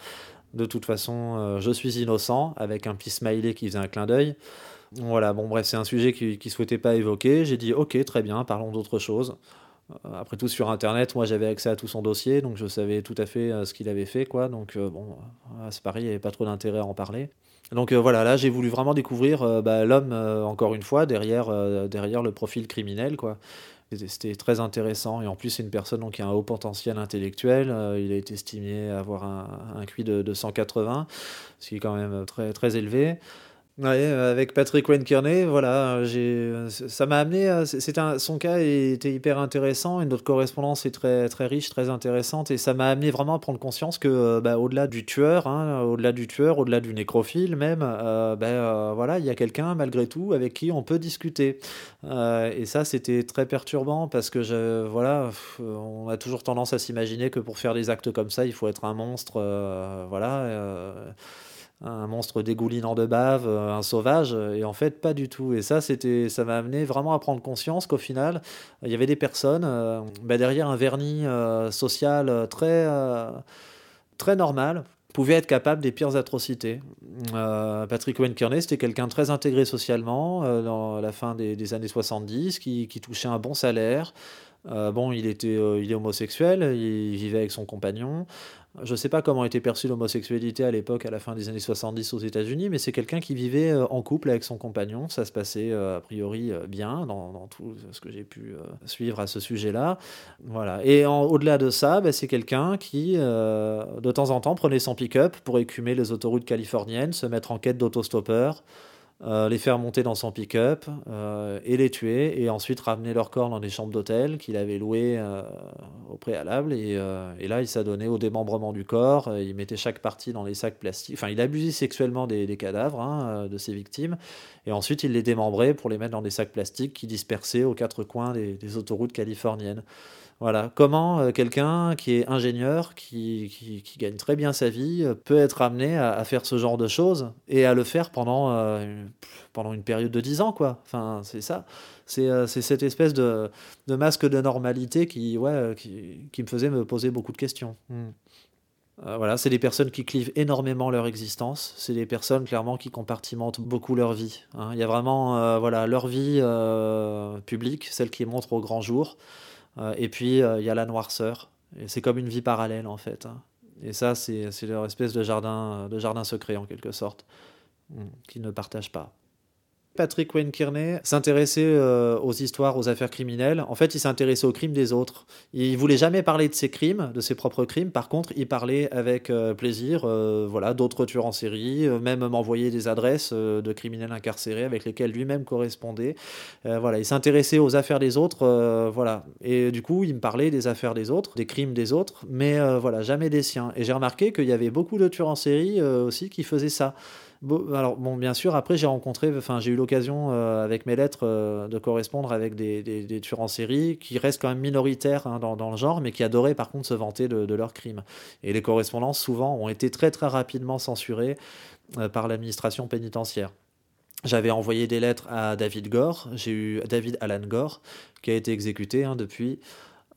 De toute façon, je suis innocent, avec un petit smiley qui faisait un clin d'œil. Voilà, bon bref, c'est un sujet qu'il ne souhaitait pas évoquer. J'ai dit ok, très bien, parlons d'autre chose. après tout, sur Internet, moi j'avais accès à tout son dossier, donc je savais tout à fait ce qu'il avait fait, quoi. Donc bon, c'est pareil, il n'y avait pas trop d'intérêt à en parler. Donc voilà, là j'ai voulu vraiment découvrir bah, l'homme, encore une fois, derrière, le profil criminel, quoi. C'était très intéressant. Et en plus, c'est une personne qui a un haut potentiel intellectuel. il a été estimé avoir un, un QI de, de, 180, ce qui est quand même très, très élevé. Ouais, euh, avec Patrick Wayne voilà, j'ai, ça m'a amené. Un, son cas était hyper intéressant, et notre correspondance est très très riche, très intéressante, et ça m'a amené vraiment à prendre conscience que, euh, bah, au-delà du tueur, hein, au-delà du tueur, au-delà du nécrophile même, euh, bah, voilà, il y a quelqu'un malgré tout avec qui on peut discuter. et ça, c'était très perturbant parce que voilà, on a toujours tendance à s'imaginer que pour faire des actes comme ça, il faut être un monstre, voilà un monstre dégoulinant de bave, euh, un sauvage, et en fait pas du tout. Et ça, c'était, ça m'a amené vraiment à prendre conscience qu'au final, il y avait des personnes euh, bah, derrière un vernis euh, social très, très normal pouvaient être capables des pires atrocités. Patrick Wayne Kearney, c'était quelqu'un très intégré socialement dans la fin des, des années 70, qui, qui, touchait un bon salaire. bon, il était, il est homosexuel, il vivait avec son compagnon. Je ne sais pas comment était perçue l'homosexualité à l'époque, à la fin des années 70 aux États-Unis, mais c'est quelqu'un qui vivait euh, en couple avec son compagnon. Ça se passait euh, a priori euh, bien dans, tout ce que j'ai pu suivre à ce sujet-là. Voilà. Et au-delà de ça, bah, c'est quelqu'un qui, de temps en temps, prenait son pick-up pour écumer les autoroutes californiennes, se mettre en quête d'autostoppeurs. Euh, les faire monter dans son pick-up euh, et les tuer, et ensuite ramener leur corps dans des chambres d'hôtel qu'il avait louées euh, au préalable. Et, là, il s'adonnait au démembrement du corps, il mettait chaque partie dans les sacs plastiques. Enfin, il abusait sexuellement des, cadavres hein, de ses victimes, et ensuite il les démembrait pour les mettre dans des sacs plastiques qui dispersaient aux quatre coins des autoroutes californiennes. Voilà, comment euh, quelqu'un qui est ingénieur, qui, gagne très bien sa vie, euh, peut être amené à, faire ce genre de choses et à le faire pendant, euh, une période de 10 ans, quoi. C'est ça. C'est cette espèce de, masque de normalité qui, me faisait me poser beaucoup de questions. Hmm. voilà, c'est des personnes qui clivent énormément leur existence. C'est des personnes clairement qui compartimentent beaucoup leur vie. Hein. Il y a vraiment voilà leur vie publique, celle qui montre au grand jour. Euh, et puis, euh, il y a la noirceur. C'est comme une vie parallèle, en fait. Hein. Et ça, c'est leur espèce de jardin, de jardin secret, en quelque sorte, hmm, qu'ils ne partagent pas. Patrick Wayne Kearney s'intéressait euh, aux histoires, aux affaires criminelles. En fait, il s'intéressait aux crimes des autres. Il voulait jamais parler de ses crimes, de ses propres crimes. Par contre, il parlait avec euh, plaisir, euh, voilà, d'autres tueurs en série, même m'envoyer des adresses de criminels incarcérés avec lesquels lui-même correspondait. voilà, il s'intéressait aux affaires des autres, voilà. Et du coup, il me parlait des affaires des autres, des crimes des autres, mais voilà, jamais des siens. Et j'ai remarqué qu'il y avait beaucoup de tueurs en série aussi qui faisaient ça alors, bon, bien sûr, après, j'ai rencontré, enfin, j'ai eu l'occasion euh, avec mes lettres euh, de correspondre avec des, tueurs en série qui restent quand même minoritaires hein, dans, le genre, mais qui adoraient par contre se vanter de, de, leurs crimes. Et les correspondances, souvent, ont été très très rapidement censurées euh, par l'administration pénitentiaire. J'avais envoyé des lettres à David Gore, j'ai eu David Alan Gore, qui a été exécuté hein, depuis.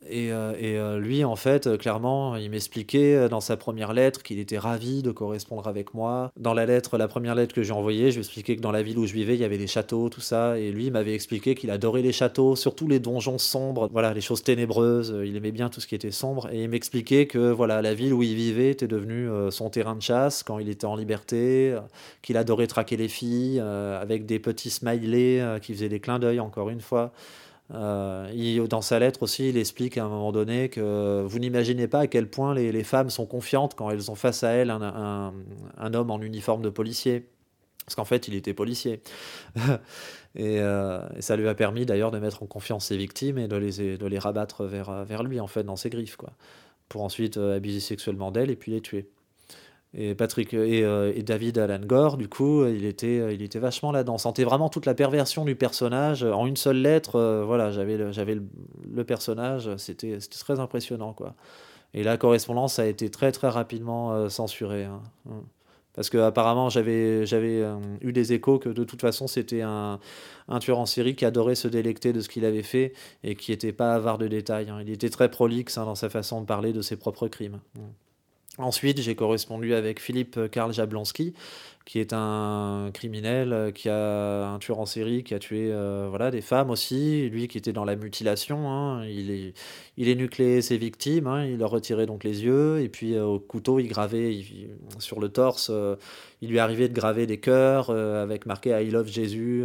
Et, euh, euh, lui, en fait, euh, clairement, il m'expliquait dans sa première lettre qu'il était ravi de correspondre avec moi. Dans la lettre, la première lettre que j'ai envoyée, je lui expliquais que dans la ville où je vivais, il y avait des châteaux, tout ça. Et lui, m'avait expliqué qu'il adorait les châteaux, surtout les donjons sombres, voilà, les choses ténébreuses. Il aimait bien tout ce qui était sombre. Et il m'expliquait que voilà, la ville où il vivait était devenue son terrain de chasse quand il était en liberté, qu'il adorait traquer les filles avec des petits smileys qui faisaient des clins d'œil, encore une fois. Euh, dans sa lettre aussi, il explique à un moment donné que vous n'imaginez pas à quel point les, femmes sont confiantes quand elles ont face à elles un, homme en uniforme de policier. Parce qu'en fait, il était policier. Euh, et, ça lui a permis d'ailleurs de mettre en confiance ses victimes et de les, de les rabattre vers, vers lui, en fait, dans ses griffes, quoi. Pour ensuite euh, abuser sexuellement d'elles et puis les tuer. Et Patrick euh, et, David Alan Gore, du coup, il était, il était vachement là-dedans. On sentait vraiment toute la perversion du personnage en une seule lettre. Euh, voilà, j'avais le, j'avais le, personnage, c'était, c'était très impressionnant, quoi. Et la correspondance a été très très rapidement euh, censurée. Hein. Mm. Parce que apparemment j'avais, j'avais eu des échos que de toute façon c'était un, un, tueur en série qui adorait se délecter de ce qu'il avait fait et qui n'était pas avare de détails. Hein. Il était très prolixe hein, dans sa façon de parler de ses propres crimes. Mm. Ensuite, j'ai correspondu avec Philippe Karl Jablonski, qui est un criminel, euh, qui a un tueur en série, qui a tué euh, voilà, des femmes aussi, lui qui était dans la mutilation, hein. il, est, il nucléé ses victimes, hein. il leur retirait donc les yeux, et puis euh, au couteau, il gravait sur le torse, il lui arrivait de graver des cœurs avec marqué I love Jésus.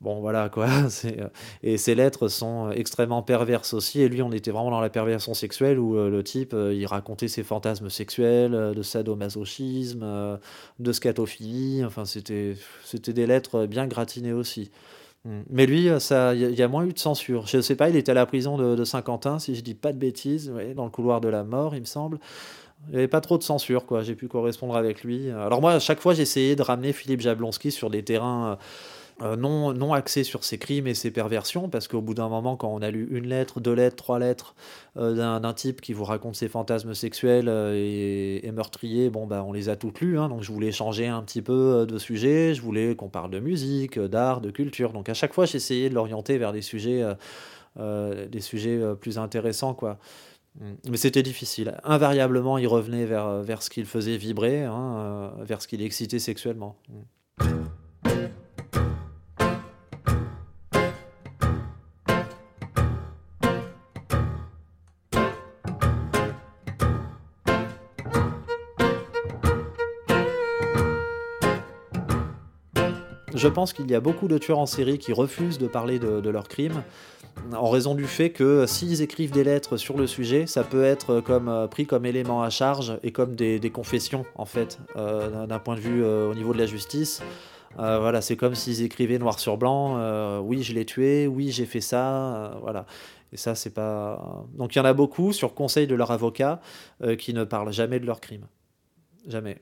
Bon, voilà quoi. Euh, et ces lettres sont extrêmement perverses aussi. Et lui, on était vraiment dans la perversion sexuelle où euh, le type, euh, il racontait ses fantasmes sexuels, de sadomasochisme, de scatophilie. Enfin, c'était des lettres bien gratinées aussi. Mm. Mais lui, il y, a moins eu de censure. Je ne sais pas, il était à la prison de, Saint-Quentin, si je dis pas de bêtises, dans le couloir de la mort, il me semble. Il n'y avait pas trop de censure, quoi. J'ai pu correspondre avec lui. Alors moi, à chaque fois, j'essayais de ramener Philippe Jablonski sur des terrains euh, non, non axé sur ses crimes et ses perversions, parce qu'au bout d'un moment, quand on a lu une lettre, deux lettres, trois lettres euh, d'un type qui vous raconte ses fantasmes sexuels euh, et, meurtriers, bon, bah, on les a toutes lues, hein, donc je voulais changer un petit peu de sujet, je voulais qu'on parle de musique, d'art, de culture, donc à chaque fois, j'essayais de l'orienter vers des sujets, des sujets plus intéressants, quoi. Mm. Mais c'était difficile. Invariablement, il revenait vers, vers ce qu'il faisait vibrer, hein, vers ce qu'il excitait sexuellement. Je pense qu'il y a beaucoup de tueurs en série qui refusent de parler de, leurs crimes en raison du fait que s'ils écrivent des lettres sur le sujet, ça peut être euh, pris comme élément à charge et comme des, confessions, en fait, euh, d'un point de vue euh, au niveau de la justice. voilà, c'est comme s'ils écrivaient noir sur blanc, oui, je l'ai tué, oui, j'ai fait ça, voilà. Et ça, c'est pas. Donc il y en a beaucoup, sur conseil de leur avocat, qui ne parlent jamais de leurs crimes. Jamais.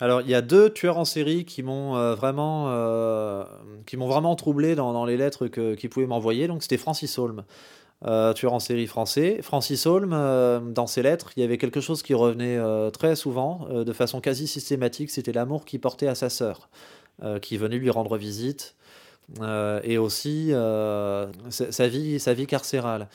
Alors, il y a deux tueurs en série qui m'ont euh, vraiment, euh, vraiment troublé dans, les lettres qu'ils pouvaient m'envoyer. Donc, c'était Francis Holm, euh, tueur en série français. Francis Holm, dans ses lettres, il y avait quelque chose qui revenait très souvent, de façon quasi systématique. C'était l'amour qu'il portait à sa sœur, qui venait lui rendre visite. et aussi sa vie carcérale.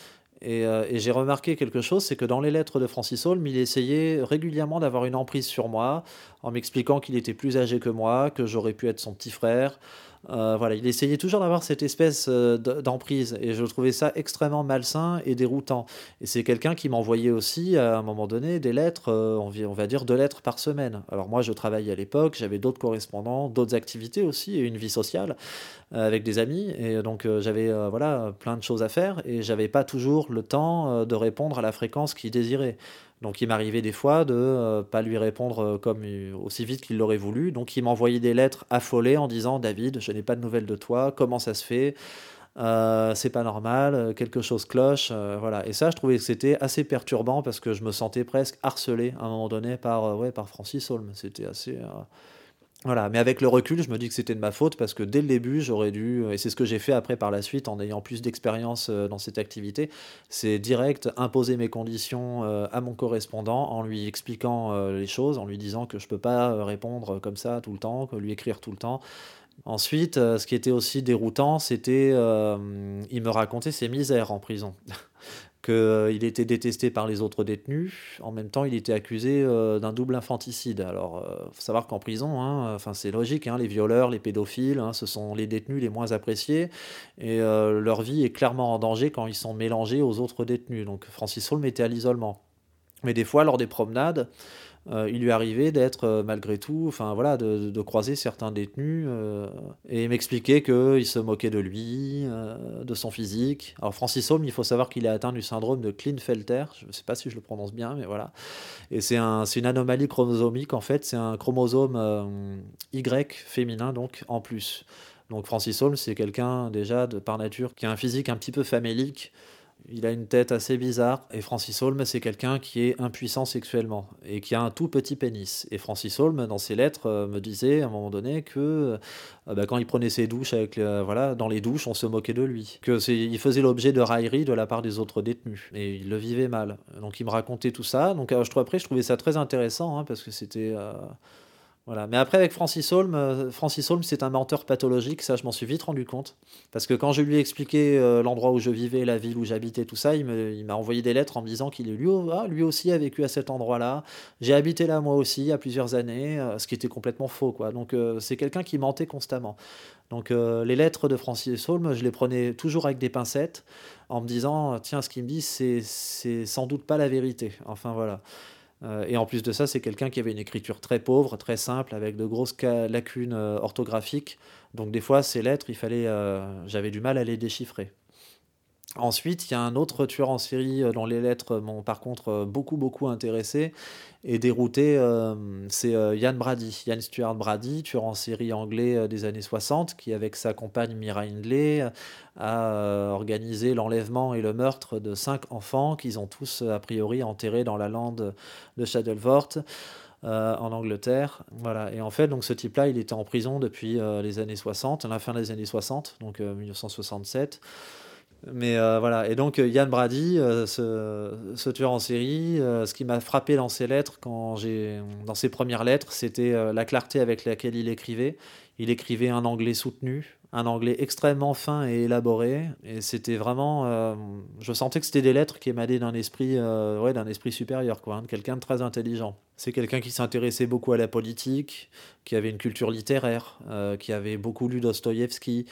Euh, et, j'ai remarqué quelque chose, c'est que dans les lettres de Francis Holm, il essayait régulièrement d'avoir une emprise sur moi, en m'expliquant qu'il était plus âgé que moi, que j'aurais pu être son petit frère, euh, voilà, il essayait toujours d'avoir cette espèce euh, d'emprise et je trouvais ça extrêmement malsain et déroutant. Et c'est quelqu'un qui m'envoyait aussi à un moment donné des lettres, euh, on va dire deux lettres par semaine. Alors moi je travaillais à l'époque, j'avais d'autres correspondants, d'autres activités aussi et une vie sociale avec des amis et donc j'avais voilà plein de choses à faire et j'avais pas toujours le temps de répondre à la fréquence qu'il désirait. Donc il m'arrivait des fois de euh, pas lui répondre euh, comme aussi vite qu'il l'aurait voulu. Donc il m'envoyait des lettres affolées en disant David, je n'ai pas de nouvelles de toi, comment ça se fait? Euh, c'est pas normal, quelque chose cloche, voilà. Et ça, je trouvais que c'était assez perturbant parce que je me sentais presque harcelé à un moment donné par, par Francis Holm. C'était assez, voilà, mais avec le recul, je me dis que c'était de ma faute parce que dès le début, j'aurais dû, et c'est ce que j'ai fait après par la suite en ayant plus d'expérience euh, dans cette activité, c'est direct imposer mes conditions euh, à mon correspondant en lui expliquant euh, les choses, en lui disant que je ne peux pas répondre comme ça tout le temps, que lui écrire tout le temps. Ensuite, ce qui était aussi déroutant, c'était il me racontait ses misères en prison. Qu'il euh, était détesté par les autres détenus. En même temps, il était accusé euh, d'un double infanticide. Alors, il euh, faut savoir qu'en prison, hein, c'est logique, hein, les violeurs, les pédophiles, hein, ce sont les détenus les moins appréciés, et leur vie est clairement en danger quand ils sont mélangés aux autres détenus. Donc, Francis Holm était à l'isolement. Mais des fois, lors des promenades, euh, il lui arrivait d'être euh, malgré tout, enfin voilà, de, croiser certains détenus euh, et m'expliquer qu'il se moquait de lui, de son physique. Alors Francis Holm, il faut savoir qu'il est atteint du syndrome de Klinefelter, je ne sais pas si je le prononce bien, mais voilà. Et c'est un, une anomalie chromosomique en fait, c'est un chromosome Y féminin donc en plus. Donc Francis Holm, c'est quelqu'un déjà de par nature qui a un physique un petit peu famélique il a une tête assez bizarre. Et Francis Holm, c'est quelqu'un qui est impuissant sexuellement et qui a un tout petit pénis. Et Francis Holm, dans ses lettres, euh, me disait à un moment donné que euh, bah, quand il prenait ses douches avec, voilà, dans les douches, on se moquait de lui. Que il faisait l'objet de railleries de la part des autres détenus. Et il le vivait mal. Donc il me racontait tout ça. Donc euh, je après, je trouvais ça très intéressant hein, parce que c'était Voilà. Mais après, avec Francis Holm, euh, Francis Holm, c'est un menteur pathologique, ça, je m'en suis vite rendu compte. Parce que quand je lui ai expliqué euh, l'endroit où je vivais, la ville où j'habitais, tout ça, il, m'a envoyé des lettres en me disant qu'il lui, ah, lui aussi a vécu à cet endroit-là. J'ai habité là, moi aussi, il y a plusieurs années, euh, ce qui était complètement faux, quoi. Donc, c'est quelqu'un qui mentait constamment. Donc, les lettres de Francis Holm, je les prenais toujours avec des pincettes, en me disant, tiens, ce qu'il me dit, c'est sans doute pas la vérité. Enfin, voilà. Euh, et en plus de ça, c'est quelqu'un qui avait une écriture très pauvre, très simple, avec de grosses lacunes euh, orthographiques. Donc des fois, ces lettres, il fallait, euh, j'avais du mal à les déchiffrer. Ensuite, il y a un autre tueur en série dont les lettres m'ont par contre beaucoup beaucoup intéressé et dérouté, c'est Ian Brady. Ian Stuart Brady, tueur en série anglais des années 60, qui avec sa compagne Mira Hindley a organisé l'enlèvement et le meurtre de cinq enfants qu'ils ont tous a priori enterrés dans la lande de Shadowfort. en Angleterre. Voilà. Et en fait, donc, ce type-là, il était en prison depuis les années 60, la fin des années 60, donc 1967. Mais euh, voilà, et donc Yann Brady, euh, ce, tueur en série, euh, ce qui m'a frappé dans ses lettres, quand dans ses premières lettres, c'était la clarté avec laquelle il écrivait. Il écrivait un anglais soutenu, un anglais extrêmement fin et élaboré, et c'était vraiment, je sentais que c'était des lettres qui émanaient d'un esprit, ouais, d'un esprit supérieur, quoi, hein, quelqu'un de très intelligent. C'est quelqu'un qui s'intéressait beaucoup à la politique, qui avait une culture littéraire, qui avait beaucoup lu Dostoïevski,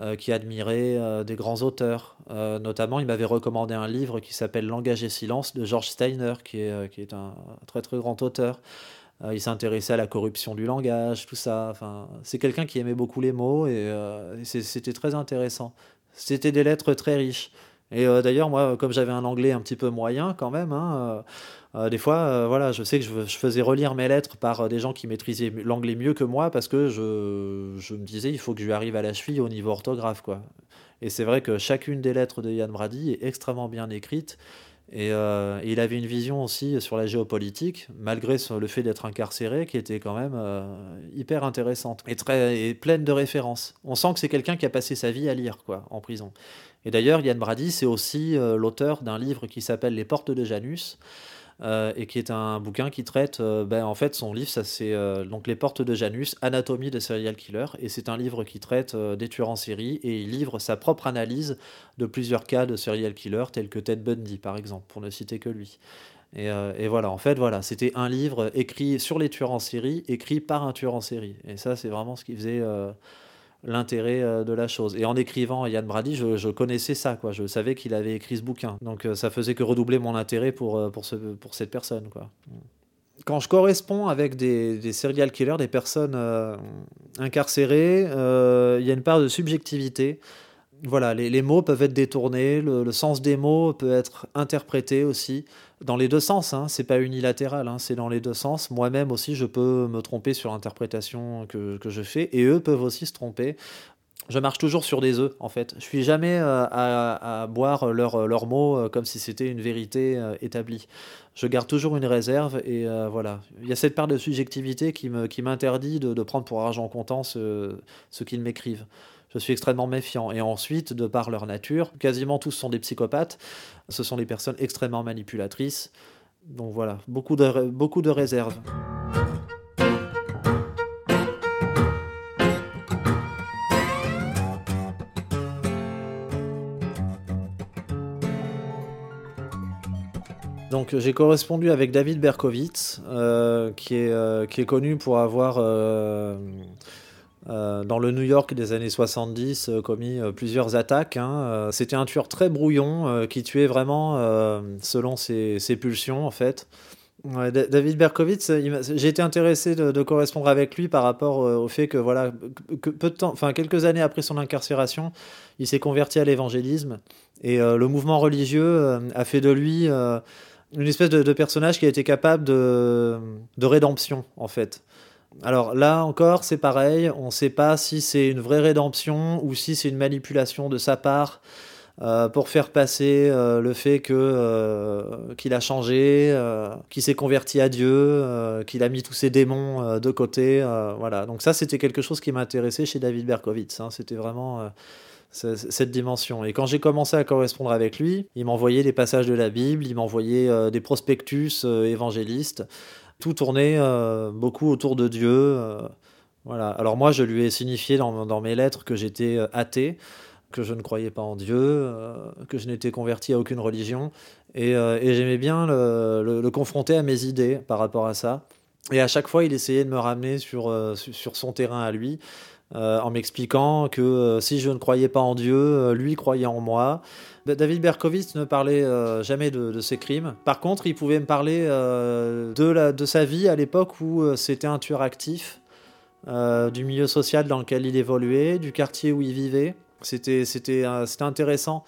euh, qui admirait euh, des grands auteurs. Euh, notamment, il m'avait recommandé un livre qui s'appelle Langage et silence de George Steiner, qui est, qui est un très très grand auteur. il s'intéressait à la corruption du langage, tout ça. Enfin, c'est quelqu'un qui aimait beaucoup les mots et, c'était très intéressant. C'était des lettres très riches. Et d'ailleurs, moi, comme j'avais un anglais un petit peu moyen quand même, hein, euh, des fois, euh, voilà, je sais que je, faisais relire mes lettres par euh, des gens qui maîtrisaient l'anglais mieux que moi parce que je, me disais il faut que je lui arrive à la cheville au niveau orthographe. Quoi. Et c'est vrai que chacune des lettres de Yann Brady est extrêmement bien écrite. Et, il avait une vision aussi sur la géopolitique, malgré le fait d'être incarcéré, qui était quand même hyper intéressante et, et pleine de références. On sent que c'est quelqu'un qui a passé sa vie à lire quoi, en prison. Et d'ailleurs, Yann Brady, c'est aussi l'auteur d'un livre qui s'appelle Les Portes de Janus, euh, et qui est un bouquin qui traite, euh, ben, en fait, son livre, ça c'est euh, donc Les Portes de Janus, Anatomie de serial killer, et c'est un livre qui traite des tueurs en série et il livre sa propre analyse de plusieurs cas de serial killer, tels que Ted Bundy par exemple, pour ne citer que lui. Et, et voilà, en fait, voilà, c'était un livre écrit sur les tueurs en série, écrit par un tueur en série, et ça c'est vraiment ce qui faisait l'intérêt euh, de la chose. Et en écrivant Yann Brady, je, connaissais ça, quoi. Je savais qu'il avait écrit ce bouquin. Donc euh, ça faisait que redoubler mon intérêt pour, euh, pour, ce, pour cette personne, quoi. Quand je corresponds avec des serial killers, des personnes incarcérées, il y a une part de subjectivité voilà, les, mots peuvent être détournés, le, sens des mots peut être interprété aussi dans les deux sens. Hein, c'est pas unilatéral, hein, c'est dans les deux sens. Moi-même aussi, je peux me tromper sur l'interprétation que, je fais, et eux peuvent aussi se tromper. Je marche toujours sur des œufs, en fait. Je suis jamais euh, à, boire leurs mots euh, comme si c'était une vérité euh, établie. Je garde toujours une réserve, et voilà. Il y a cette part de subjectivité qui m'interdit de, de, prendre pour argent comptant ce, ce qu'ils m'écrivent je suis extrêmement méfiant. Et ensuite, de par leur nature, quasiment tous sont des psychopathes. Ce sont des personnes extrêmement manipulatrices. Donc voilà, beaucoup de, beaucoup réserves. Donc j'ai correspondu avec David Berkowitz, euh, qui, est, euh, qui est connu pour avoir euh, euh, dans le New York des années 70, euh, commis euh, plusieurs attaques. Hein. C'était un tueur très brouillon qui tuait vraiment selon ses, pulsions en fait. David Berkowitz, j'ai été intéressé de, correspondre avec lui par rapport au fait que voilà, peu de temps, enfin quelques années après son incarcération, il s'est converti à l'évangélisme et le mouvement religieux a fait de lui une espèce de, personnage qui a été capable de, de rédemption en fait. Alors là encore, c'est pareil, on ne sait pas si c'est une vraie rédemption ou si c'est une manipulation de sa part euh, pour faire passer euh, le fait que euh, qu'il a changé, qu'il s'est converti à Dieu, qu'il a mis tous ses démons de côté. voilà. Donc ça, c'était quelque chose qui m'intéressait chez David Berkowitz. Hein. C'était vraiment cette dimension. Et quand j'ai commencé à correspondre avec lui, il m'envoyait des passages de la Bible, il m'envoyait des prospectus évangélistes tout tournait beaucoup autour de Dieu. voilà. Alors moi, je lui ai signifié dans, dans mes lettres que j'étais athée que je ne croyais pas en Dieu, que je n'étais converti à aucune religion. Et, j'aimais bien le, confronter à mes idées par rapport à ça. Et à chaque fois, il essayait de me ramener sur, sur son terrain à lui. Euh, en m'expliquant que euh, si je ne croyais pas en Dieu, euh, lui croyait en moi. David Berkowitz ne parlait jamais de, ses crimes. Par contre, il pouvait me parler de, de, sa vie à l'époque où c'était un tueur actif, du milieu social dans lequel il évoluait, du quartier où il vivait. C'était intéressant.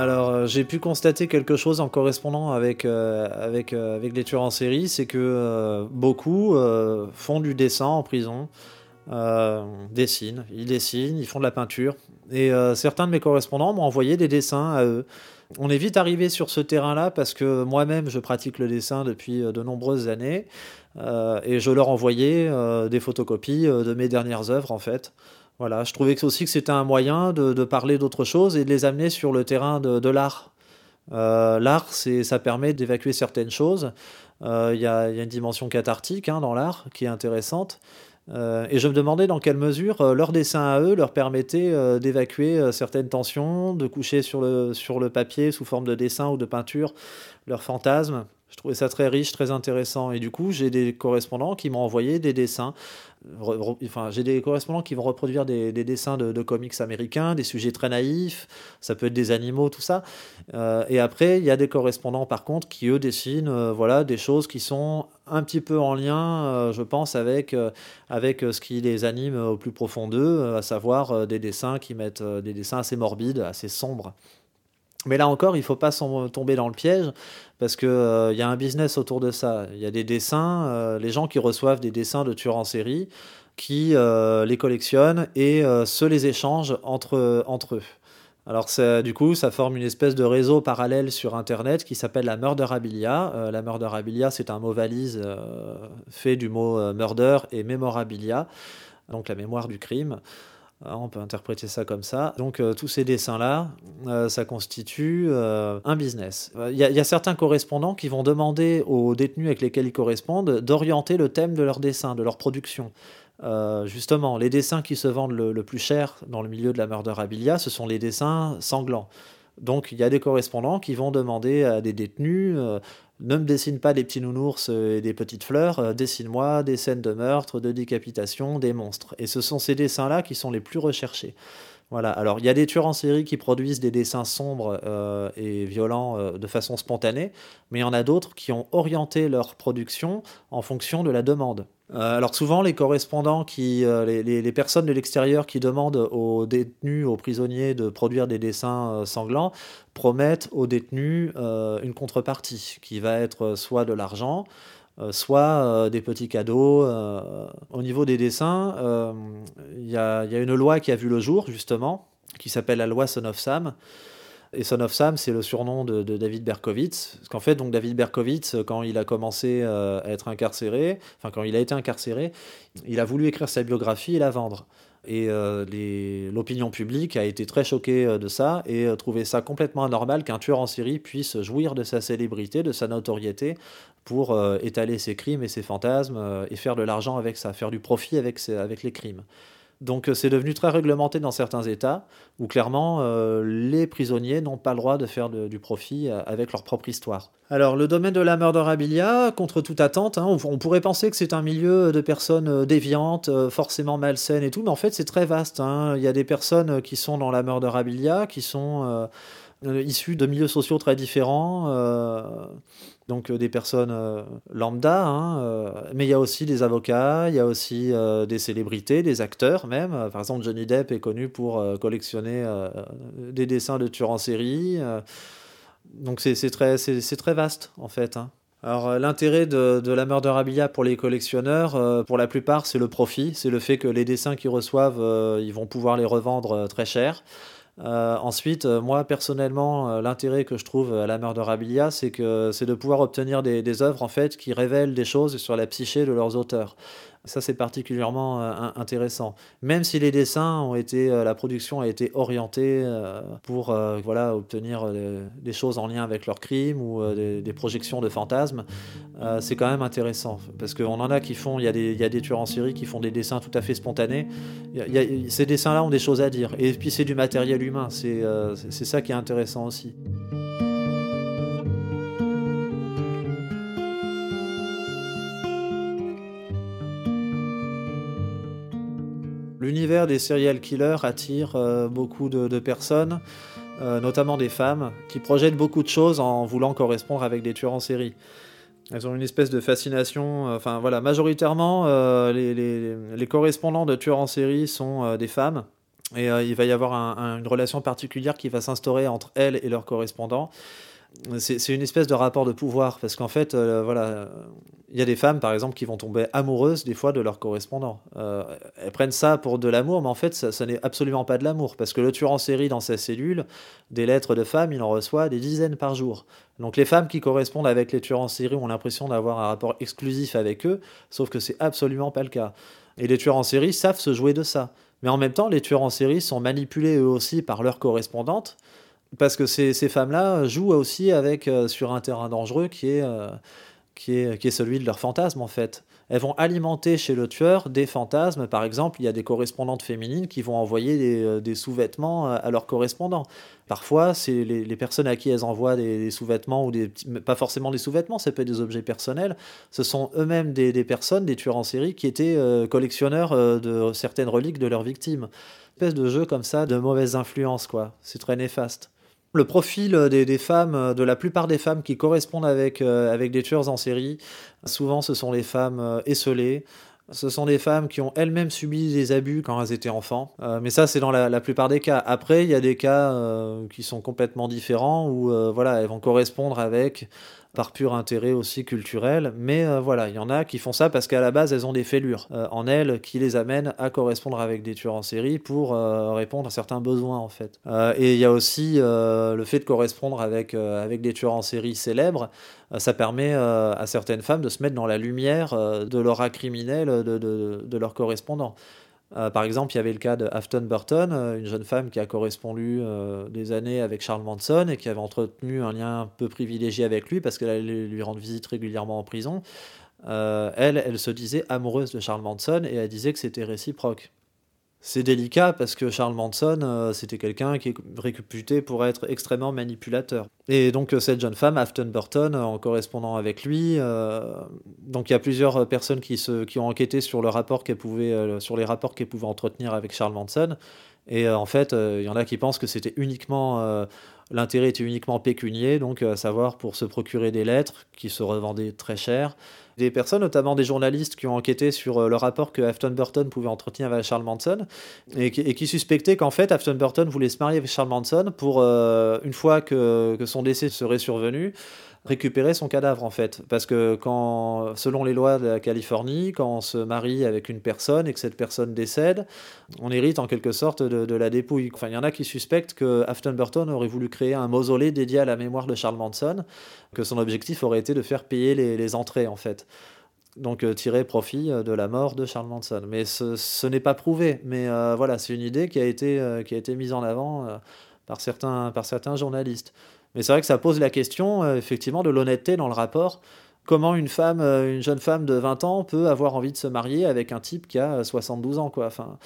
Alors, euh, j'ai pu constater quelque chose en correspondant avec, euh, euh, avec les tueurs en série, c'est que beaucoup font du dessin en prison, dessinent, ils dessinent, ils font de la peinture. Et certains de mes correspondants m'ont envoyé des dessins à eux. On est vite arrivé sur ce terrain-là parce que moi-même, je pratique le dessin depuis de nombreuses années. et je leur envoyais des photocopies de mes dernières œuvres, en fait. Voilà, je trouvais aussi que c'était un moyen de, parler d'autre chose et de les amener sur le terrain de, l'art. Euh, l'art, ça permet d'évacuer certaines choses. Euh, il y, a une dimension cathartique hein, dans l'art qui est intéressante. Euh, et je me demandais dans quelle mesure leur dessin à eux leur permettait d'évacuer certaines tensions, de coucher sur le, sur le papier sous forme de dessin ou de peinture leurs fantasmes. Je trouvais ça très riche, très intéressant. Et du coup, j'ai des correspondants qui m'ont envoyé des dessins. Enfin, j'ai des correspondants qui vont reproduire des, dessins de, comics américains, des sujets très naïfs. Ça peut être des animaux, tout ça. Euh, et après, il y a des correspondants, par contre, qui eux dessinent, euh, voilà, des choses qui sont un petit peu en lien, euh, je pense, avec avec ce qui les anime au plus profond d'eux, à savoir des dessins qui mettent des dessins assez morbides, assez sombres. Mais là encore, il ne faut pas tomber dans le piège parce qu'il euh, y a un business autour de ça. Il y a des dessins, euh, les gens qui reçoivent des dessins de tueurs en série, qui euh, les collectionnent et se les échangent entre, entre eux. Alors du coup, ça forme une espèce de réseau parallèle sur Internet qui s'appelle la murderabilia. la murderabilia, c'est un mot valise fait du mot murder et memorabilia, donc la mémoire du crime. Hein, on peut interpréter ça comme ça. Donc euh, tous ces dessins-là, euh, ça constitue euh, un business. Il y, a certains correspondants qui vont demander aux détenus avec lesquels ils correspondent d'orienter le thème de leur dessin, de leur production. justement, les dessins qui se vendent le, plus cher dans le milieu de la murderabilia, ce sont les dessins sanglants. Donc il y a des correspondants qui vont demander à des détenus ne me dessine pas des petits nounours et des petites fleurs, euh, dessine-moi des scènes de meurtre, de décapitation, des monstres. Et ce sont ces dessins-là qui sont les plus recherchés. Voilà. Alors, il y a des tueurs en série qui produisent des dessins sombres euh, et violents euh, de façon spontanée, mais il y en a d'autres qui ont orienté leur production en fonction de la demande. Euh, alors souvent, les correspondants, qui, les, personnes de l'extérieur qui demandent aux détenus, aux prisonniers de produire des dessins sanglants, promettent aux détenus une contrepartie qui va être soit de l'argent, euh, soit euh, des petits cadeaux. Euh, au niveau des dessins, il y, a une loi qui a vu le jour, justement, qui s'appelle la loi Son of Sam. Et Son of Sam, c'est le surnom de, David Berkowitz. Parce qu'en fait, donc David Berkowitz, quand il a commencé à être incarcéré, enfin quand il a été incarcéré, il a voulu écrire sa biographie et la vendre. Et l'opinion publique a été très choquée de ça et trouvait ça complètement anormal qu'un tueur en série puisse jouir de sa célébrité, de sa notoriété, pour euh, étaler ses crimes et ses fantasmes euh, et faire de l'argent avec ça, faire du profit avec les crimes. Donc euh, c'est devenu très réglementé dans certains États où clairement les prisonniers n'ont pas le droit de faire du profit avec leur propre histoire. Alors le domaine de la murderabilia, contre toute attente, hein, on, pourrait penser que c'est un milieu de personnes déviantes, forcément malsaines et tout, mais en fait c'est très vaste. Hein. Il y a des personnes qui sont dans la murderabilia, qui sont issues de milieux sociaux très différents donc euh, des personnes euh, lambda, hein, euh, mais il y a aussi des avocats, il y a aussi des célébrités, des acteurs même. Par exemple, Johnny Depp est connu pour collectionner des dessins de tueurs en série. donc c'est très, très vaste en fait. Hein. Alors l'intérêt de, de, la murderabilia pour les collectionneurs, pour la plupart, c'est le profit, c'est le fait que les dessins qu'ils reçoivent, ils vont pouvoir les revendre très cher. Euh, ensuite, euh, moi personnellement, euh, l'intérêt que je trouve à la murderabilia, c'est que c'est de pouvoir obtenir des, des, œuvres qui révèlent des choses sur la psyché de leurs auteurs. Ça, c'est particulièrement intéressant. Même si les dessins ont été, la production a été orientée pour voilà, obtenir des choses en lien avec leur crime ou des, projections de fantasmes, c'est quand même intéressant. Parce qu'on en a qui font, il y, a des, y a des tueurs en série qui font des dessins tout à fait spontanés. ces dessins-là ont des choses à dire. Et puis, c'est du matériel humain. C'est ça qui est intéressant aussi. L'univers des serial killers attire euh, beaucoup de, personnes, euh, notamment des femmes, qui projettent beaucoup de choses en voulant correspondre avec des tueurs en série. Elles ont une espèce de fascination. Euh, enfin voilà, majoritairement, les, correspondants de tueurs en série sont des femmes. Et il va y avoir une relation particulière qui va s'instaurer entre elles et leurs correspondants c'est une espèce de rapport de pouvoir parce qu'en fait, euh, voilà, il y a des femmes par exemple qui vont tomber amoureuses des fois de leurs correspondants. Euh, elles prennent ça pour de l'amour, mais en fait, ça, n'est absolument pas de l'amour parce que le tueur en série dans sa cellule, des lettres de femmes, il en reçoit des dizaines par jour. Donc les femmes qui correspondent avec les tueurs en série ont l'impression d'avoir un rapport exclusif avec eux, sauf que c'est absolument pas le cas. Et les tueurs en série savent se jouer de ça. Mais en même temps, les tueurs en série sont manipulés eux aussi par leurs correspondantes parce que ces, ces femmes-là jouent aussi avec, euh, sur un terrain dangereux qui est, euh, qui, est, qui est celui de leur fantasme en fait. Elles vont alimenter chez le tueur des fantasmes. Par exemple, il y a des correspondantes féminines qui vont envoyer des, euh, sous-vêtements à leurs correspondants. Parfois, c'est les, personnes à qui elles envoient des, sous-vêtements, ou des, pas forcément des sous-vêtements, ça peut être des objets personnels. Ce sont eux-mêmes des, des, personnes, des tueurs en série, qui étaient collectionneurs de certaines reliques de leurs victimes. Une espèce de jeu comme ça, de mauvaise influence, quoi. C'est très néfaste. Le profil euh, des, femmes, euh, de la plupart des femmes qui correspondent avec, euh, avec des tueurs en série, souvent ce sont les femmes esselées. Ce sont des femmes qui ont elles-mêmes subi des abus quand elles étaient enfants. mais ça, c'est dans la, plupart des cas. Après, il y a des cas qui sont complètement différents où voilà, elles vont correspondre avec par pur intérêt aussi culturel. Mais euh, voilà, il y en a qui font ça parce qu'à la base, elles ont des fêlures euh, en elles qui les amènent à correspondre avec des tueurs en série pour euh, répondre à certains besoins en fait. et il y a aussi le fait de correspondre avec, avec des tueurs en série célèbres. ça permet à certaines femmes de se mettre dans la lumière de l'aura criminel de, de, de correspondants. Euh, par exemple, il y avait le cas de Afton Burton, euh, une jeune femme qui a correspondu euh, des années avec Charles Manson et qui avait entretenu un lien un peu privilégié avec lui parce qu'elle allait lui rendre visite régulièrement en prison. elle, elle se disait amoureuse de Charles Manson et elle disait que c'était réciproque c'est délicat parce que Charles Manson, euh, c'était quelqu'un qui est réputé pour être extrêmement manipulateur. Et donc euh, cette jeune femme, Afton Burton, en correspondant avec lui, euh, donc il y a plusieurs personnes qui, se, qui ont enquêté sur, qu'elle pouvait, sur les rapports qu'elle pouvait entretenir avec Charles Manson. Et en fait, il y en a qui pensent que c'était uniquement l'intérêt était uniquement pécunier, donc à savoir pour se procurer des lettres qui se revendaient très cher des personnes, notamment des journalistes, qui ont enquêté sur euh, le rapport que Afton Burton pouvait entretenir avec Charles Manson et qui, suspectaient qu'en fait Afton Burton voulait se marier avec Charles Manson pour, euh, une fois que son décès serait survenu, récupérer son cadavre en fait. Parce que quand, selon les lois de la Californie, quand on se marie avec une personne et que cette personne décède, on hérite en quelque sorte de, la dépouille. Enfin, il y en a qui suspectent que Afton Burton aurait voulu créer un mausolée dédié à la mémoire de Charles Manson, que son objectif aurait été de faire payer les, entrées en fait. Donc euh, tirer profit euh, de la mort de Charles Manson. Mais ce, n'est pas prouvé. Mais euh, voilà, c'est une idée qui a été, qui a été mise en avant par, certains, par certains journalistes. Mais c'est vrai que ça pose la question, euh, effectivement, de l'honnêteté dans le rapport. Comment une femme, euh, une jeune femme de 20 ans peut avoir envie de se marier avec un type qui a 72 ans, quoi. Enfin,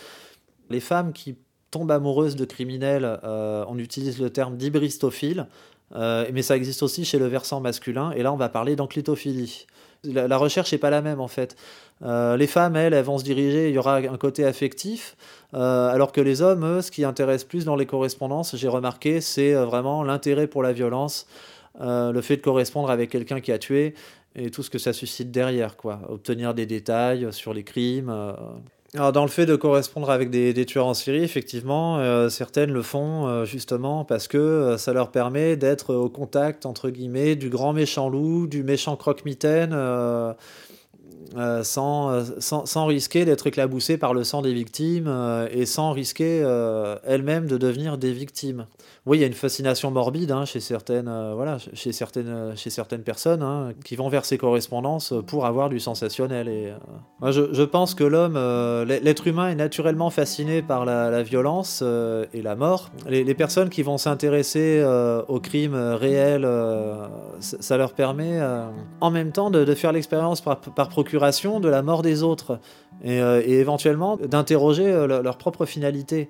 les femmes qui tombent amoureuses de criminels, euh, on utilise le terme d'hybristophile, mais ça existe aussi chez le versant masculin, et là on va parler d'enclitophilie. La, recherche n'est pas la même en fait. Les femmes, elles, elles vont se diriger, il y aura un côté affectif, euh, alors que les hommes, eux, ce qui intéresse plus dans les correspondances, j'ai remarqué, c'est euh, vraiment l'intérêt pour la violence, euh, le fait de correspondre avec quelqu'un qui a tué et tout ce que ça suscite derrière, quoi. Obtenir des détails sur les crimes. Alors dans le fait de correspondre avec des, tueurs en série, effectivement, certaines le font justement parce que ça leur permet d'être au contact, entre guillemets, du grand méchant loup, du méchant croque-mitaine euh, sans, sans, risquer d'être éclaboussée par le sang des victimes et sans risquer elle-même de devenir des victimes. Oui, il y a une fascination morbide hein, chez, certaines, voilà, chez, certaines, chez certaines personnes hein, qui vont vers ces correspondances pour avoir du sensationnel. Et, moi, je, pense que l'homme, l'être humain est naturellement fasciné par la, violence et la mort. Les, personnes qui vont s'intéresser aux crimes réels, ça leur permet en même temps de, faire l'expérience par, procuration de la mort des autres et, euh, éventuellement d'interroger euh, leur propre finalité.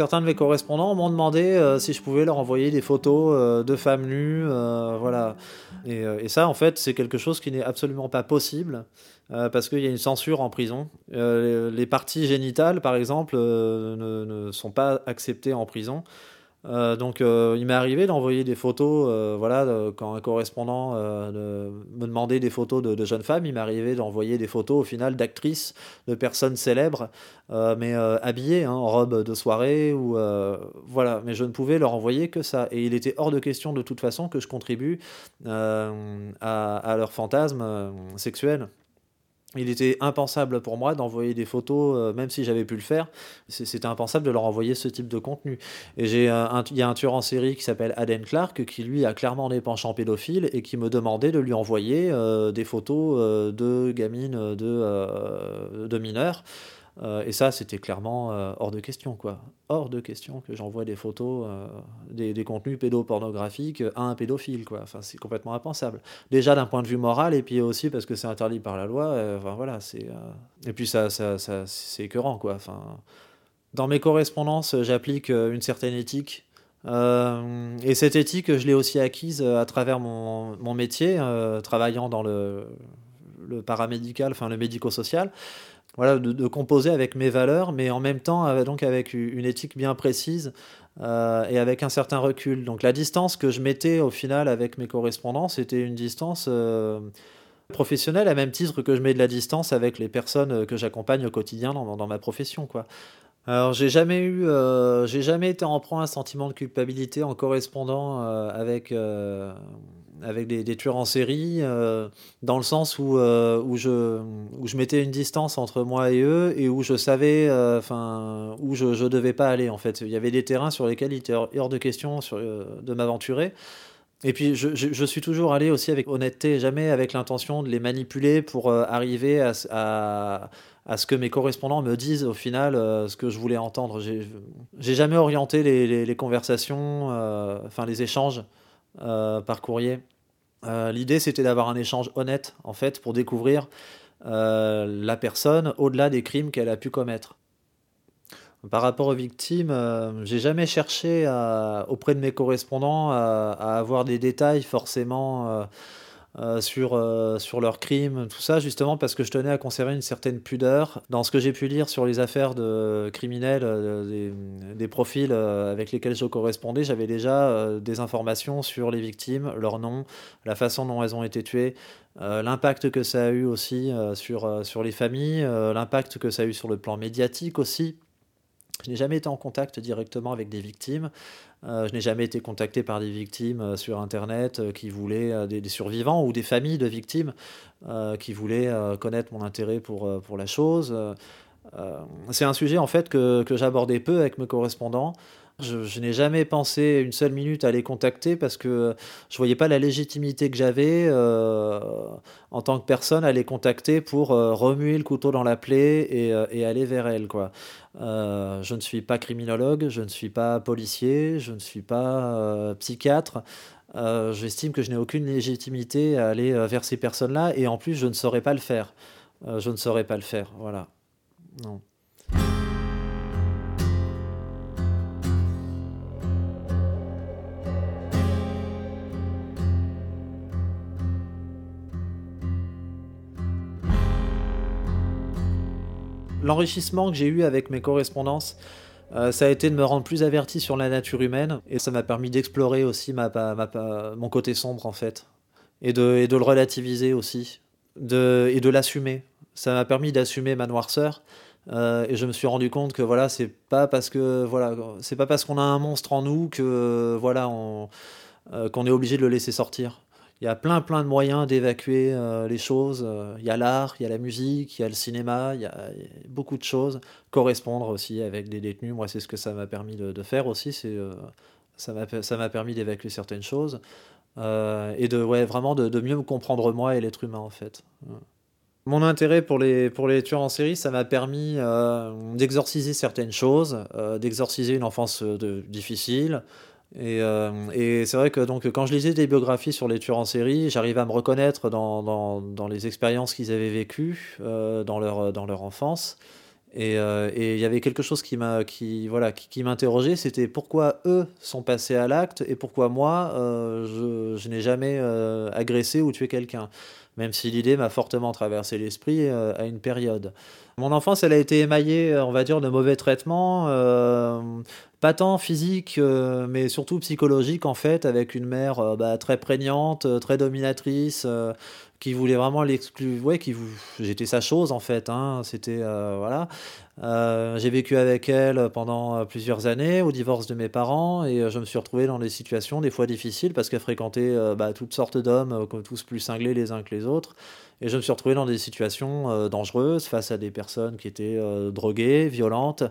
Certains de mes correspondants m'ont demandé euh, si je pouvais leur envoyer des photos euh, de femmes nues, euh, voilà. Et, ça, en fait, c'est quelque chose qui n'est absolument pas possible parce qu'il y a une censure en prison. Les, parties génitales, par exemple, ne, sont pas acceptées en prison. Euh, donc euh, il m'est arrivé d'envoyer des photos, euh, voilà, quand un correspondant me demandait des photos de, de jeunes femmes, il m'est arrivé d'envoyer des photos au final d'actrices, de personnes célèbres, mais habillées hein, en robe de soirée ou voilà. Mais je ne pouvais leur envoyer que ça, et il était hors de question de toute façon que je contribue à, à, leur fantasme sexuel il était impensable pour moi d'envoyer des photos, euh, même si j'avais pu le faire. C'était impensable de leur envoyer ce type de contenu. Et j'ai il y a un tueur en série qui s'appelle Aden Clark qui lui a clairement des penchants pédophiles et qui me demandait de lui envoyer euh, des photos euh, de gamines de, de mineurs. Euh, et ça, c'était clairement euh, hors de question, quoi. Hors de question que j'envoie des photos, euh, des, des, contenus pédopornographiques à un pédophile, quoi. Enfin, c'est complètement impensable. Déjà d'un point de vue moral, et puis aussi parce que c'est interdit par la loi. enfin, voilà, c'est. Et puis ça, ça, ça c'est écœurant, quoi. Enfin, dans mes correspondances, j'applique une certaine éthique. et cette éthique, je l'ai aussi acquise à travers mon, mon métier, travaillant dans le, le paramédical, enfin le médico-social voilà, de, composer avec mes valeurs, mais en même temps donc avec une éthique bien précise euh, et avec un certain recul. Donc la distance que je mettais au final avec mes correspondants, c'était une distance euh, professionnelle, à même titre que je mets de la distance avec les personnes que j'accompagne au quotidien dans, ma profession. Alors j'ai jamais eu, euh, j'ai jamais été en proie à un sentiment de culpabilité en correspondant avec avec des, tueurs en série, euh, dans le sens où, euh, où, je, où je mettais une distance entre moi et eux et où je savais euh, où je ne devais pas aller. En fait. Il y avait des terrains sur lesquels il était hors de question sur, de m'aventurer. Et puis je, je, suis toujours allé aussi avec honnêteté, jamais avec l'intention de les manipuler pour arriver à, à, ce que mes correspondants me disent au final ce que je voulais entendre. J'ai jamais orienté les, les, conversations, enfin les échanges par courrier. Euh, L'idée, c'était d'avoir un échange honnête, en fait, pour découvrir euh, la personne au-delà des crimes qu'elle a pu commettre. Par rapport aux victimes, euh, j'ai jamais cherché auprès de mes correspondants à avoir des détails forcément euh, sur, euh, sur leurs crimes, tout ça, justement parce que je tenais à conserver une certaine pudeur. Dans ce que j'ai pu lire sur les affaires de criminels, euh, des, des, profils avec lesquels je correspondais, j'avais déjà des informations sur les victimes, leur nom, la façon dont elles ont été tuées, l'impact que ça a eu aussi sur, sur les familles, l'impact que ça a eu sur le plan médiatique aussi. Je n'ai jamais été en contact directement avec des victimes. Euh, je n'ai jamais été contacté par des victimes euh, sur Internet euh, qui voulaient, des, des, survivants ou des familles de victimes qui voulaient connaître mon intérêt pour, pour la chose. c'est un sujet en fait que, que j'abordais peu avec mes correspondants. Je, n'ai jamais pensé une seule minute à les contacter parce que je voyais pas la légitimité que j'avais euh, en tant que personne à les contacter pour euh, remuer le couteau dans la plaie et, euh, aller vers elles. Quoi. Je ne suis pas criminologue, je ne suis pas policier, je ne suis pas psychiatre. J'estime que je n'ai aucune légitimité à aller vers ces personnes-là et en plus je ne saurais pas le faire. je ne saurais pas le faire. Voilà. Non. L'enrichissement que j'ai eu avec mes correspondances, euh, ça a été de me rendre plus averti sur la nature humaine et ça m'a permis d'explorer aussi mon côté sombre en fait et de, le relativiser aussi de, et de l'assumer. Ça m'a permis d'assumer ma noirceur, et je me suis rendu compte que voilà, c'est pas parce que voilà, c'est pas parce qu'on a un monstre en nous que voilà, qu'on est obligé de le laisser sortir. Il y a plein plein de moyens d'évacuer les choses. Il y a l'art, il y a la musique, il y a le cinéma, il y a beaucoup de choses. Correspondre aussi avec des détenus, moi c'est ce que ça m'a permis de, faire aussi. C'est ça m'a permis d'évacuer certaines choses. Euh, et de ouais, vraiment de, mieux me comprendre moi et l'être humain en fait. Mon intérêt pour les, pour les tueurs en série, ça m'a permis euh, d'exorciser certaines choses, euh, d'exorciser une enfance difficile. Et, et c'est vrai que donc, quand je lisais des biographies sur les tueurs en série, j'arrivais à me reconnaître dans, dans, dans les expériences qu'ils avaient vécues dans, leur, dans leur enfance. Euh, et il y avait quelque chose qui m'a qui voilà qui, m'interrogeait c'était pourquoi eux sont passés à l'acte et pourquoi moi euh, je, n'ai jamais euh, agressé ou tué quelqu'un même si l'idée m'a fortement traversé l'esprit à une période. Mon enfance elle a été émaillée on va dire de mauvais traitements pas tant physique, mais surtout psychologique en fait, avec une mère bah, très prégnante, très dominatrice, qui voulait vraiment l'exclure. Ouais, qui j'étais sa chose en fait. Hein. C'était euh, voilà. Euh, j'ai vécu avec elle pendant euh, plusieurs années au divorce de mes parents et je me suis retrouvé dans des situations des fois difficiles parce qu'elle fréquentait bah, toutes sortes d'hommes, tous plus cinglés les uns que les autres. Et je me suis retrouvé dans des situations dangereuses face à des personnes qui étaient droguées, violentes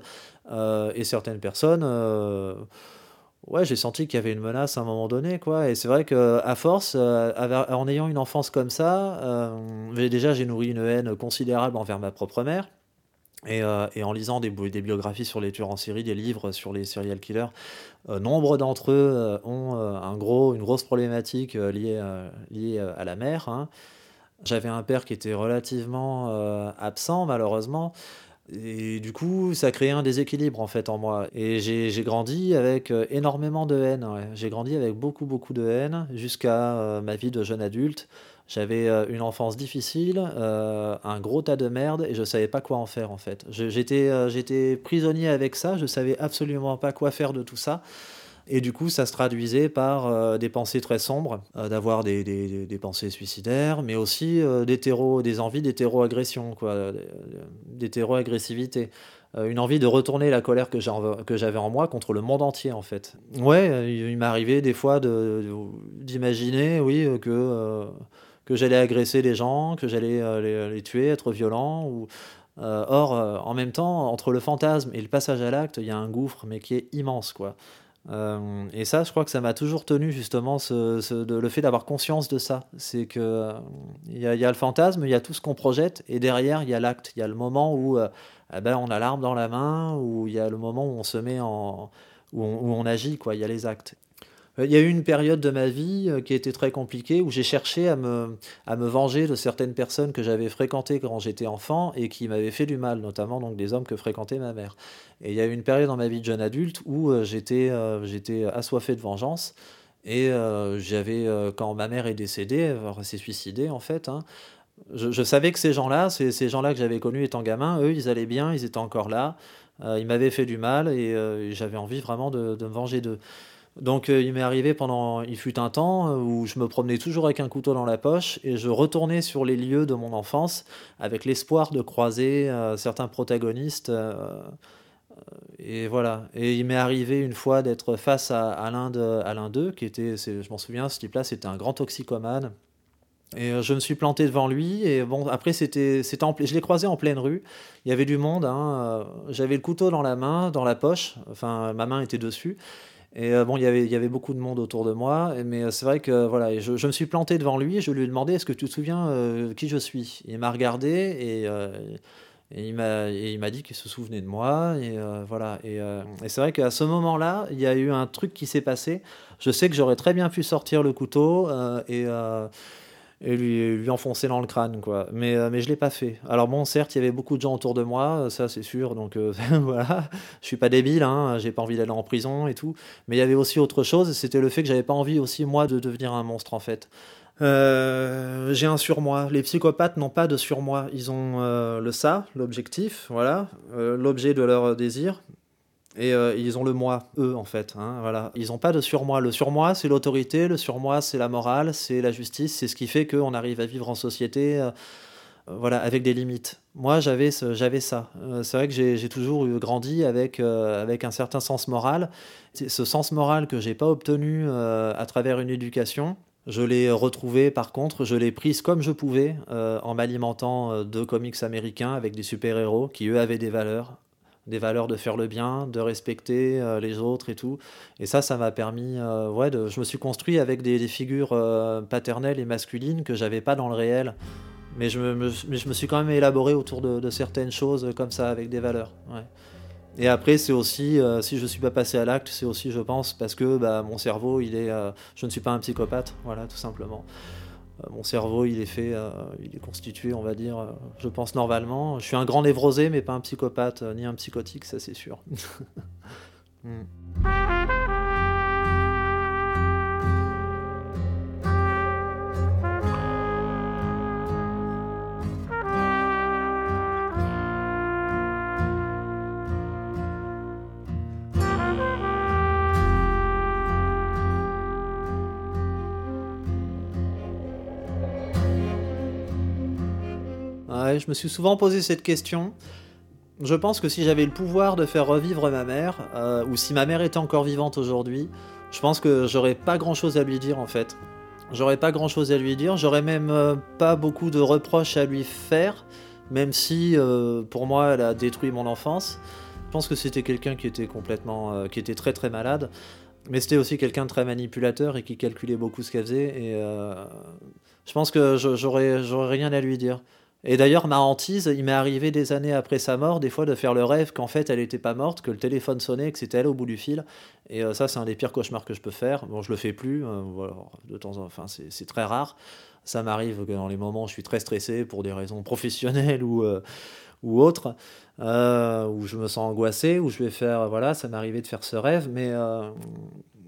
et certaines personnes ouais, j'ai senti qu'il y avait une menace à un moment donné, quoi. Et c'est vrai que à force, euh, en ayant une enfance comme ça, euh, déjà j'ai nourri une haine considérable envers ma propre mère. Et, euh, en lisant des, des, biographies sur les tueurs en série, des livres sur les serial killers, nombre d'entre eux ont un gros, une grosse problématique liée, liée à la mère. Hein. J'avais un père qui était relativement absent, malheureusement. Et du coup, ça créé un déséquilibre en fait en moi. Et j'ai grandi avec euh, énormément de haine. J'ai grandi avec beaucoup, beaucoup de haine jusqu'à euh, ma vie de jeune adulte. J'avais euh, une enfance difficile, un gros tas de merde et je savais pas quoi en faire en fait. J'étais prisonnier avec ça, je savais absolument pas quoi faire de tout ça. Et du coup, ça se traduisait par euh, des pensées très sombres, euh, d'avoir des, pensées suicidaires, mais aussi euh, des envies d'hétéro-agression, quoi, d'hétéro-agressivité. une envie de retourner la colère que j'avais en moi contre le monde entier, en fait. Ouais, il, arrivé des fois d'imaginer, oui, que, j'allais agresser les gens, que j'allais les, tuer, être violent, or, en même temps, entre le fantasme et le passage à l'acte, il y a un gouffre, mais qui est immense, quoi. Euh, et ça, je crois que ça m'a toujours tenu justement ce, le fait d'avoir conscience de ça. C'est que il y, a le fantasme, il y a tout ce qu'on projette, et derrière il y a l'acte. Il y a le moment où euh, eh ben, on a l'arme dans la main, où il y a le moment où on se met en, on, où on agit, quoi. Il y a les actes. Euh, il y a eu une période de ma vie euh, qui était très compliquée où j'ai cherché à me, à me venger de certaines personnes que j'avais fréquentées quand j'étais enfant et qui m'avaient fait du mal, notamment donc des hommes que fréquentait ma mère. Et il y a eu une période dans ma vie de jeune adulte où euh, j'étais j'étais assoiffé de vengeance. Et j'avais, quand ma mère est décédée, elle s'est suicidée en fait, hein, je, savais que ces gens-là, ces, ces gens-là que j'avais connus étant gamin, eux, ils allaient bien, ils étaient encore là. ils m'avaient fait du mal et, j'avais envie vraiment de, de me venger d'eux. Donc euh, il m'est arrivé pendant, il fut un temps euh, où je me promenais toujours avec un couteau dans la poche et je retournais sur les lieux de mon enfance avec l'espoir de croiser euh, certains protagonistes. et voilà. Et il m'est arrivé une fois d'être face à, l'un d'eux, qui était, je m'en souviens, ce type-là, c'était un grand toxicomane. Et je me suis planté devant lui. Et bon, après, c'était je l'ai croisé en pleine rue. Il y avait du monde. Hein, j'avais le couteau dans la main, dans la poche. Enfin, ma main était dessus. Et euh, bon, il y avait beaucoup de monde autour de moi, mais euh, c'est vrai que voilà, je, me suis planté devant lui et je lui ai demandé Est-ce que tu te souviens euh, qui je suis? Il m'a regardé et, il m'a dit qu'il se souvenait de moi. Et voilà. Et c'est vrai qu'à ce moment-là, il y a eu un truc qui s'est passé. Je sais que j'aurais très bien pu sortir le couteau et et lui, lui enfoncer dans le crâne, quoi. Mais, euh, mais je l'ai pas fait. Alors bon, certes, il y avait beaucoup de gens autour de moi, ça c'est sûr, donc euh, voilà, je suis pas débile, hein, j'ai pas envie d'aller en prison et tout. Mais il y avait aussi autre chose, c'était le fait que j'avais pas envie aussi, moi, de devenir un monstre, en fait. Euh, j'ai un surmoi. Les psychopathes n'ont pas de surmoi. Ils ont le ça, l'objectif, voilà, l'objet de leur désir, et euh, ils ont le moi, eux, en fait. Hein, voilà. Ils n'ont pas de surmoi. Le surmoi, c'est l'autorité. Le surmoi, c'est la morale, c'est la justice. C'est ce qui fait qu'on arrive à vivre en société. Euh, voilà, avec des limites. Moi, j'avais ça. Euh, c'est vrai que j'ai toujours grandi avec, euh, avec un certain sens moral. Ce sens moral que j'ai pas obtenu euh, à travers une éducation, je l'ai retrouvé par contre, je l'ai prise comme je pouvais en m'alimentant de comics américains avec des super-héros qui eux avaient des valeurs, des valeurs de faire le bien, de respecter les autres et tout. Et ça, ça m'a permis, ouais, de, je me suis construit avec des, figures paternelles et masculines que j'avais pas dans le réel. Mais je me, je me suis quand même élaboré autour de, certaines choses comme ça, avec des valeurs. Et après, c'est aussi, euh, si je ne suis pas passé à l'acte, c'est aussi, je pense, parce que bah, mon cerveau, il est, euh, je ne suis pas un psychopathe, voilà, tout simplement. Euh, mon cerveau, il est fait, il est constitué, on va dire, je pense normalement. Je suis un grand névrosé, mais pas un psychopathe, ni un psychotique, ça c'est sûr. Je me suis souvent posé cette question. Je pense que si j'avais le pouvoir de faire revivre ma mère, euh, ou si ma mère était encore vivante aujourd'hui, je pense que j'aurais pas grand chose à lui dire en fait. J'aurais pas grand chose à lui dire, j'aurais même euh, pas beaucoup de reproches à lui faire, même si euh, pour moi elle a détruit mon enfance. Je pense que c'était quelqu'un qui était complètement, qui était très très malade, mais c'était aussi quelqu'un de très manipulateur et qui calculait beaucoup ce qu'elle faisait. Et je pense que j'aurais rien à lui dire. Et d'ailleurs, ma hantise, il m'est arrivé des années après sa mort, des fois, de faire le rêve qu'en fait, elle n'était pas morte, que le téléphone sonnait, que c'était elle au bout du fil. Et euh, ça, c'est un des pires cauchemars que je peux faire. Bon, je le fais plus, euh, de temps en enfin, c'est très rare. Ça m'arrive que dans les moments où je suis très stressé pour des raisons professionnelles ou, euh, ou autres, où je me sens angoissé, où je vais faire, voilà, ça m'est arrivé de faire ce rêve, mais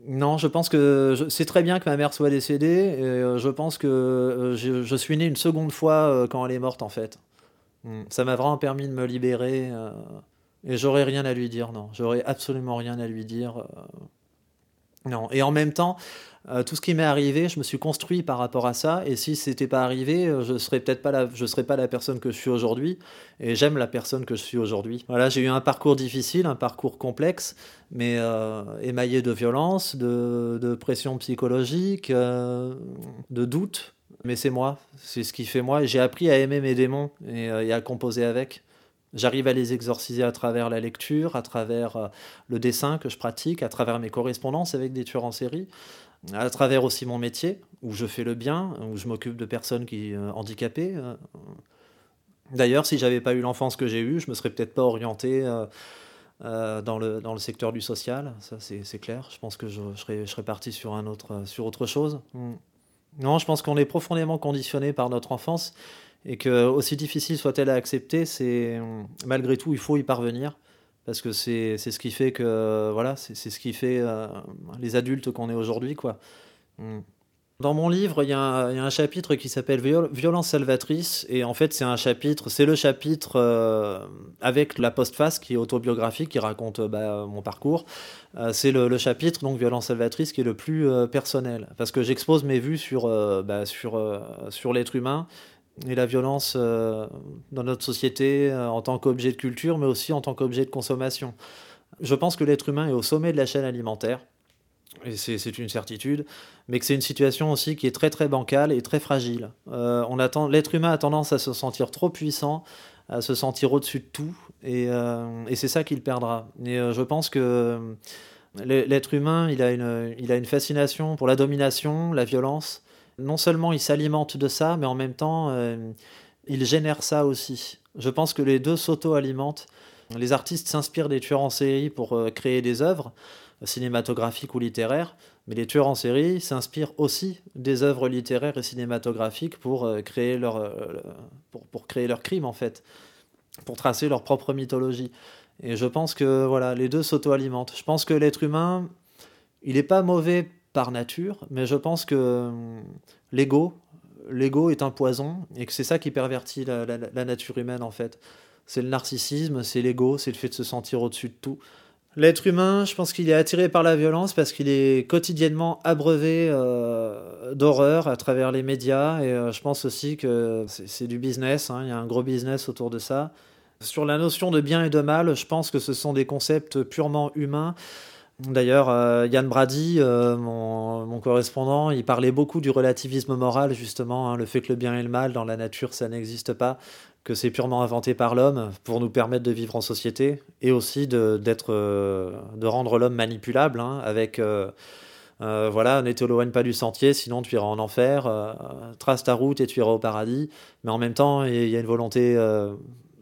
non, je pense que c'est très bien que ma mère soit décédée. Et euh, je pense que euh, je, suis né une seconde fois euh, quand elle est morte, en fait. Hmm. Ça m'a vraiment permis de me libérer. et j'aurais rien à lui dire, non. J'aurais absolument rien à lui dire. non. Et en même temps, euh, tout ce qui m'est arrivé, je me suis construit par rapport à ça. Et si c'était pas arrivé, euh, je serais peut-être pas la, je serais pas la personne que je suis aujourd'hui. Et j'aime la personne que je suis aujourd'hui. Voilà, j'ai eu un parcours difficile, un parcours complexe, mais euh, émaillé de violence, de, de pression psychologique, de doute. Mais c'est moi, c'est ce qui fait moi. J'ai appris à aimer mes démons et à composer avec. J'arrive à les exorciser à travers la lecture, à travers le dessin que je pratique, à travers mes correspondances avec des tueurs en série à travers aussi mon métier, où je fais le bien, où je m'occupe de personnes qui euh, handicapées. Euh. D'ailleurs, si j'avais pas eu l'enfance que j'ai eue, je me serais peut-être pas orienté euh, dans, le, dans le secteur du social, ça c'est clair. Je pense que je, serais, je serais parti sur, un autre, sur autre chose. Hmm. Non, je pense qu'on est profondément conditionné par notre enfance et que, aussi difficile soit-elle à accepter, c'est malgré tout, il faut y parvenir parce que c'est ce qui fait que voilà c'est ce qui fait euh, les adultes qu'on est aujourd'hui quoi. Hmm. Dans mon livre, il y, a un chapitre qui s'appelle Violence salvatrice et en fait c'est un chapitre, c'est le chapitre euh, avec la postface qui est autobiographique qui raconte euh, bah, mon parcours. c'est le, chapitre donc Violence salvatrice qui est le plus personnel parce que j'expose mes vues sur bah, sur sur l'être humain et la violence euh, dans notre société euh, en tant qu'objet de culture, mais aussi en tant qu'objet de consommation. Je pense que l'être humain est au sommet de la chaîne alimentaire, et c'est une certitude, mais que c'est une situation aussi qui est très très bancale et très fragile. Euh, l'être humain a tendance à se sentir trop puissant, à se sentir au-dessus de tout, et, et c'est ça qu'il perdra. Et je pense que l'être humain, il a, une, il a une fascination pour la domination, la violence, non seulement il s'alimente de ça, mais en même temps, euh, il génère ça aussi. Je pense que les deux s'auto-alimentent. Les artistes s'inspirent des tueurs en série pour euh, créer des œuvres cinématographiques ou littéraires, mais les tueurs en série s'inspirent aussi des œuvres littéraires et cinématographiques pour, euh, créer, leur, pour, pour créer leur crime, en fait, pour tracer leur propre mythologie. Et je pense que voilà, les deux s'auto-alimentent. Je pense que l'être humain, il n'est pas mauvais par nature, mais je pense que hum, l'ego, l'ego est un poison et que c'est ça qui pervertit la, nature humaine en fait. C'est le narcissisme, c'est l'ego, c'est le fait de se sentir au-dessus de tout. L'être humain, je pense qu'il est attiré par la violence parce qu'il est quotidiennement abreuvé euh, d'horreur à travers les médias et euh, je pense aussi que c'est du business, hein, il y a un gros business autour de ça. Sur la notion de bien et de mal, je pense que ce sont des concepts purement humains. D'ailleurs, euh, Yann Brady, mon, correspondant, il parlait beaucoup du relativisme moral, justement, hein, le fait que le bien et le mal dans la nature, ça n'existe pas que c'est purement inventé par l'homme pour nous permettre de vivre en société et aussi de, d'être, euh, de rendre l'homme manipulable hein, avec euh, euh, voilà, ne t'éloigne pas du sentier, sinon tu iras en enfer, trace ta route et tu iras au paradis. Mais en même temps, il y a une volonté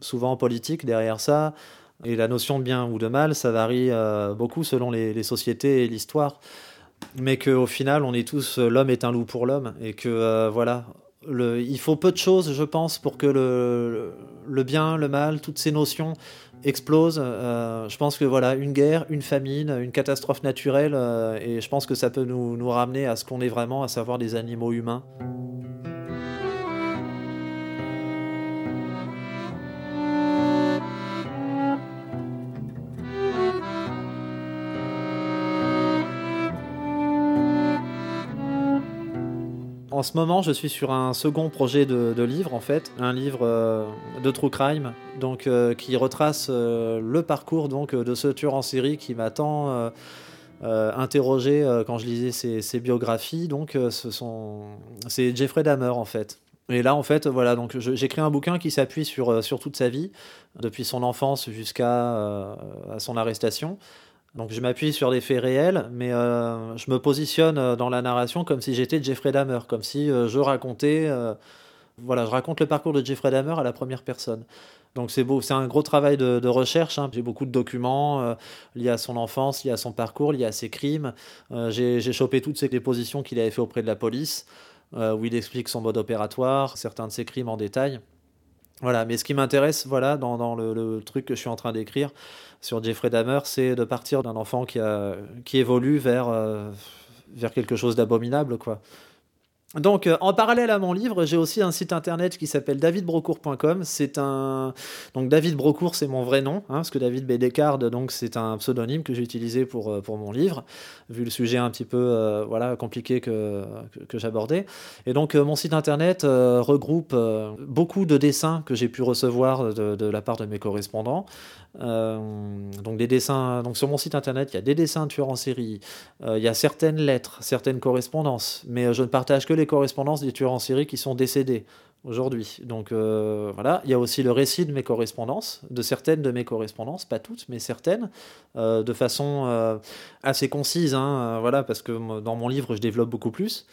souvent politique derrière ça. Et la notion de bien ou de mal, ça varie beaucoup selon les, sociétés et l'histoire. Mais qu'au final, on est tous, l'homme est un loup pour l'homme. Et que voilà, il faut peu de choses, je pense, pour que le, bien, le mal, toutes ces notions explosent. Euh, je pense que voilà, une guerre, une famine, une catastrophe naturelle, euh, et je pense que ça peut nous, nous ramener à ce qu'on est vraiment, à savoir des animaux humains. En ce moment, je suis sur un second projet de, livre, en fait, un livre euh, de true crime, donc euh, qui retrace euh, le parcours donc de ce tueur en série qui m'a tant interrogé quand je lisais ses, biographies. Donc, ce sont, c'est Jeffrey Dahmer, en fait. Et là, en fait, voilà, donc j'écris un bouquin qui s'appuie sur, sur toute sa vie, depuis son enfance jusqu'à son arrestation. Donc je m'appuie sur des faits réels, mais euh, je me positionne euh, dans la narration comme si j'étais Jeffrey Dahmer, comme si euh, je racontais, voilà, je raconte le parcours de Jeffrey Dahmer à la première personne. Donc c'est beau, c'est un gros travail de, recherche. Hein. J'ai beaucoup de documents liés à son enfance, liés à son parcours, liés à ses crimes. J'ai chopé toutes ces dépositions qu'il avait fait auprès de la police, où il explique son mode opératoire, certains de ses crimes en détail. Voilà, mais ce qui m'intéresse, voilà, dans, le, truc que je suis en train d'écrire sur Jeffrey Dahmer, c'est de partir d'un enfant qui, évolue vers, euh, vers quelque chose d'abominable, quoi. Donc, euh, en parallèle à mon livre, j'ai aussi un site internet qui s'appelle davidbrocourt.com. C'est un donc David Brocourt, c'est mon vrai nom, hein, parce que David B. Descartes, donc c'est un pseudonyme que j'ai utilisé pour euh, pour mon livre, vu le sujet un petit peu euh, voilà compliqué que que, j'abordais. Et donc mon site internet regroupe beaucoup de dessins que j'ai pu recevoir de, la part de mes correspondants. Donc des dessins. Donc sur mon site internet, il y a des dessins de tueurs en série, il y a certaines lettres, certaines correspondances, mais je ne partage que les correspondances des tueurs en série qui sont décédés aujourd'hui. Donc euh, voilà, il y a aussi le récit de mes correspondances, de certaines de mes correspondances, pas toutes, mais certaines, euh, de façon euh, assez concise, hein, voilà, parce que dans mon livre, je développe beaucoup plus.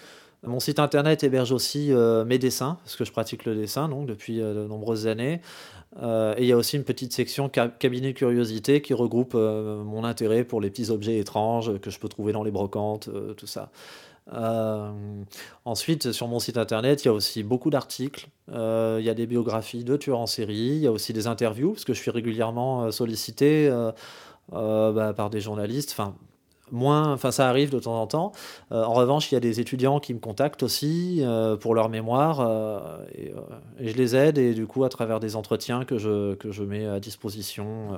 Mon site internet héberge aussi mes dessins, parce que je pratique le dessin donc, depuis de nombreuses années. et il y a aussi une petite section cabinet curiosité qui regroupe mon intérêt pour les petits objets étranges que je peux trouver dans les brocantes, tout ça. Euh, ensuite, sur mon site internet, il y a aussi beaucoup d'articles. Euh, il y a des biographies de tueurs en série. Il y a aussi des interviews, parce que je suis régulièrement euh, sollicité bah, par des journalistes. Enfin, moins, enfin ça arrive de temps en temps. en revanche, il y a des étudiants qui me contactent aussi pour leur mémoire et, et, je les aide et du coup à travers des entretiens que je, que je mets à disposition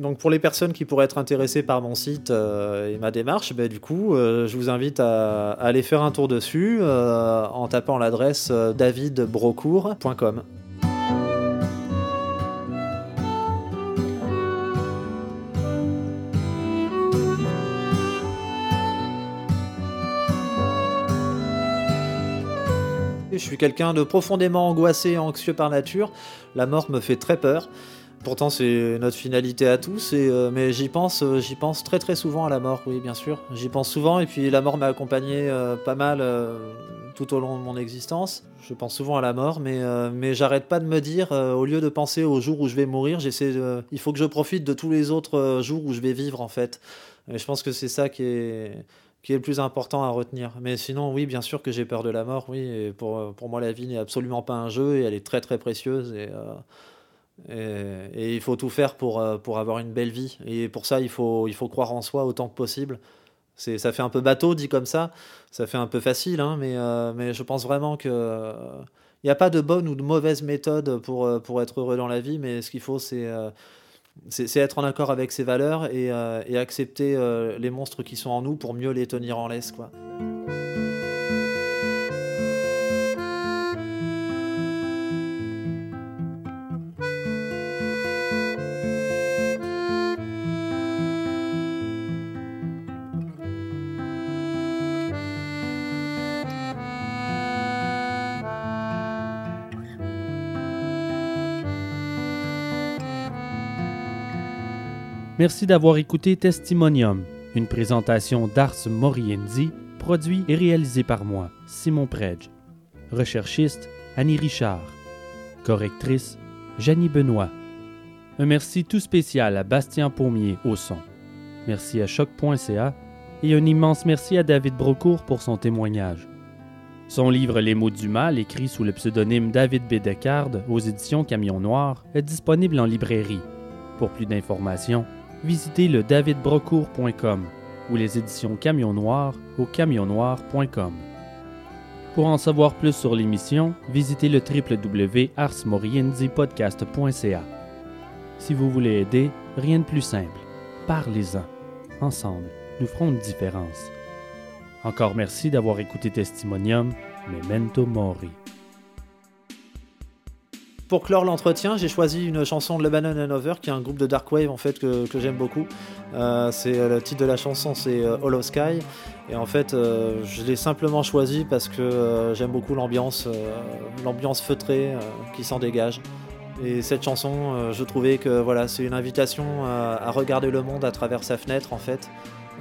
donc pour les personnes qui pourraient être intéressées par mon site euh, et ma démarche, ben, du coup, euh, je vous invite à, aller faire un tour dessus euh, en tapant l'adresse davidbrocourt.com. Je suis quelqu'un de profondément angoissé et anxieux par nature. La mort me fait très peur. Pourtant, c'est notre finalité à tous, euh, mais j'y pense, euh, pense très très souvent à la mort, oui, bien sûr. J'y pense souvent, et puis la mort m'a accompagné euh, pas mal tout au long de mon existence. Je pense souvent à la mort, mais, j'arrête pas de me dire, au lieu de penser au jour où je vais mourir, il faut que je profite de tous les autres jours où je vais vivre, en fait. Et je pense que c'est ça qui est, qui est le plus important à retenir. Mais sinon, oui, bien sûr que j'ai peur de la mort, oui. Pour, pour moi, la vie n'est absolument pas un jeu, et elle est très très précieuse, et et, il faut tout faire pour, euh, pour avoir une belle vie. Et pour ça, il faut, il faut croire en soi autant que possible. C'est, ça fait un peu bateau dit comme ça, ça fait un peu facile, hein, mais, euh, mais je pense vraiment que il n'y a pas de bonne ou de mauvaise méthode pour, euh, pour être heureux dans la vie, mais ce qu'il faut, c'est c'est être en accord avec ses valeurs et, et accepter les monstres qui sont en nous pour mieux les tenir en laisse. Merci d'avoir écouté Testimonium, une présentation d'Ars Moriendi, produit et réalisé par moi, Simon Predge. Recherchiste, Annie Richard. Correctrice, Janie Benoît. Un merci tout spécial à Bastien Pommier au son. Merci à choc.ca et un immense merci à David Brocourt pour son témoignage. Son livre Les mots du mal, écrit sous le pseudonyme David B. Descartes aux éditions Camion Noir, est disponible en librairie. Pour plus d'informations, visitez le davidbrocourt.com ou les éditions Camion Noir au camionnoir.com. Pour en savoir plus sur l'émission, visitez le www.arsmorienzipodcast.ca. Si vous voulez aider, rien de plus simple. Parlez-en. Ensemble, nous ferons une différence. Encore merci d'avoir écouté Testimonium, Memento Mori. Pour clore l'entretien, j'ai choisi une chanson de Lebanon and Over, qui est un groupe de dark wave en fait que, j'aime beaucoup. Euh, c'est euh, le titre de la chanson, c'est euh, Hollow Sky. Et en fait, je l'ai simplement choisi parce que j'aime beaucoup l'ambiance, l'ambiance feutrée qui s'en dégage. Et cette chanson, je trouvais que voilà, c'est une invitation à, regarder le monde à travers sa fenêtre en fait,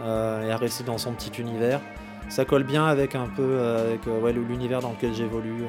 et à rester dans son petit univers. Ça colle bien avec un peu avec l'univers dans lequel j'évolue.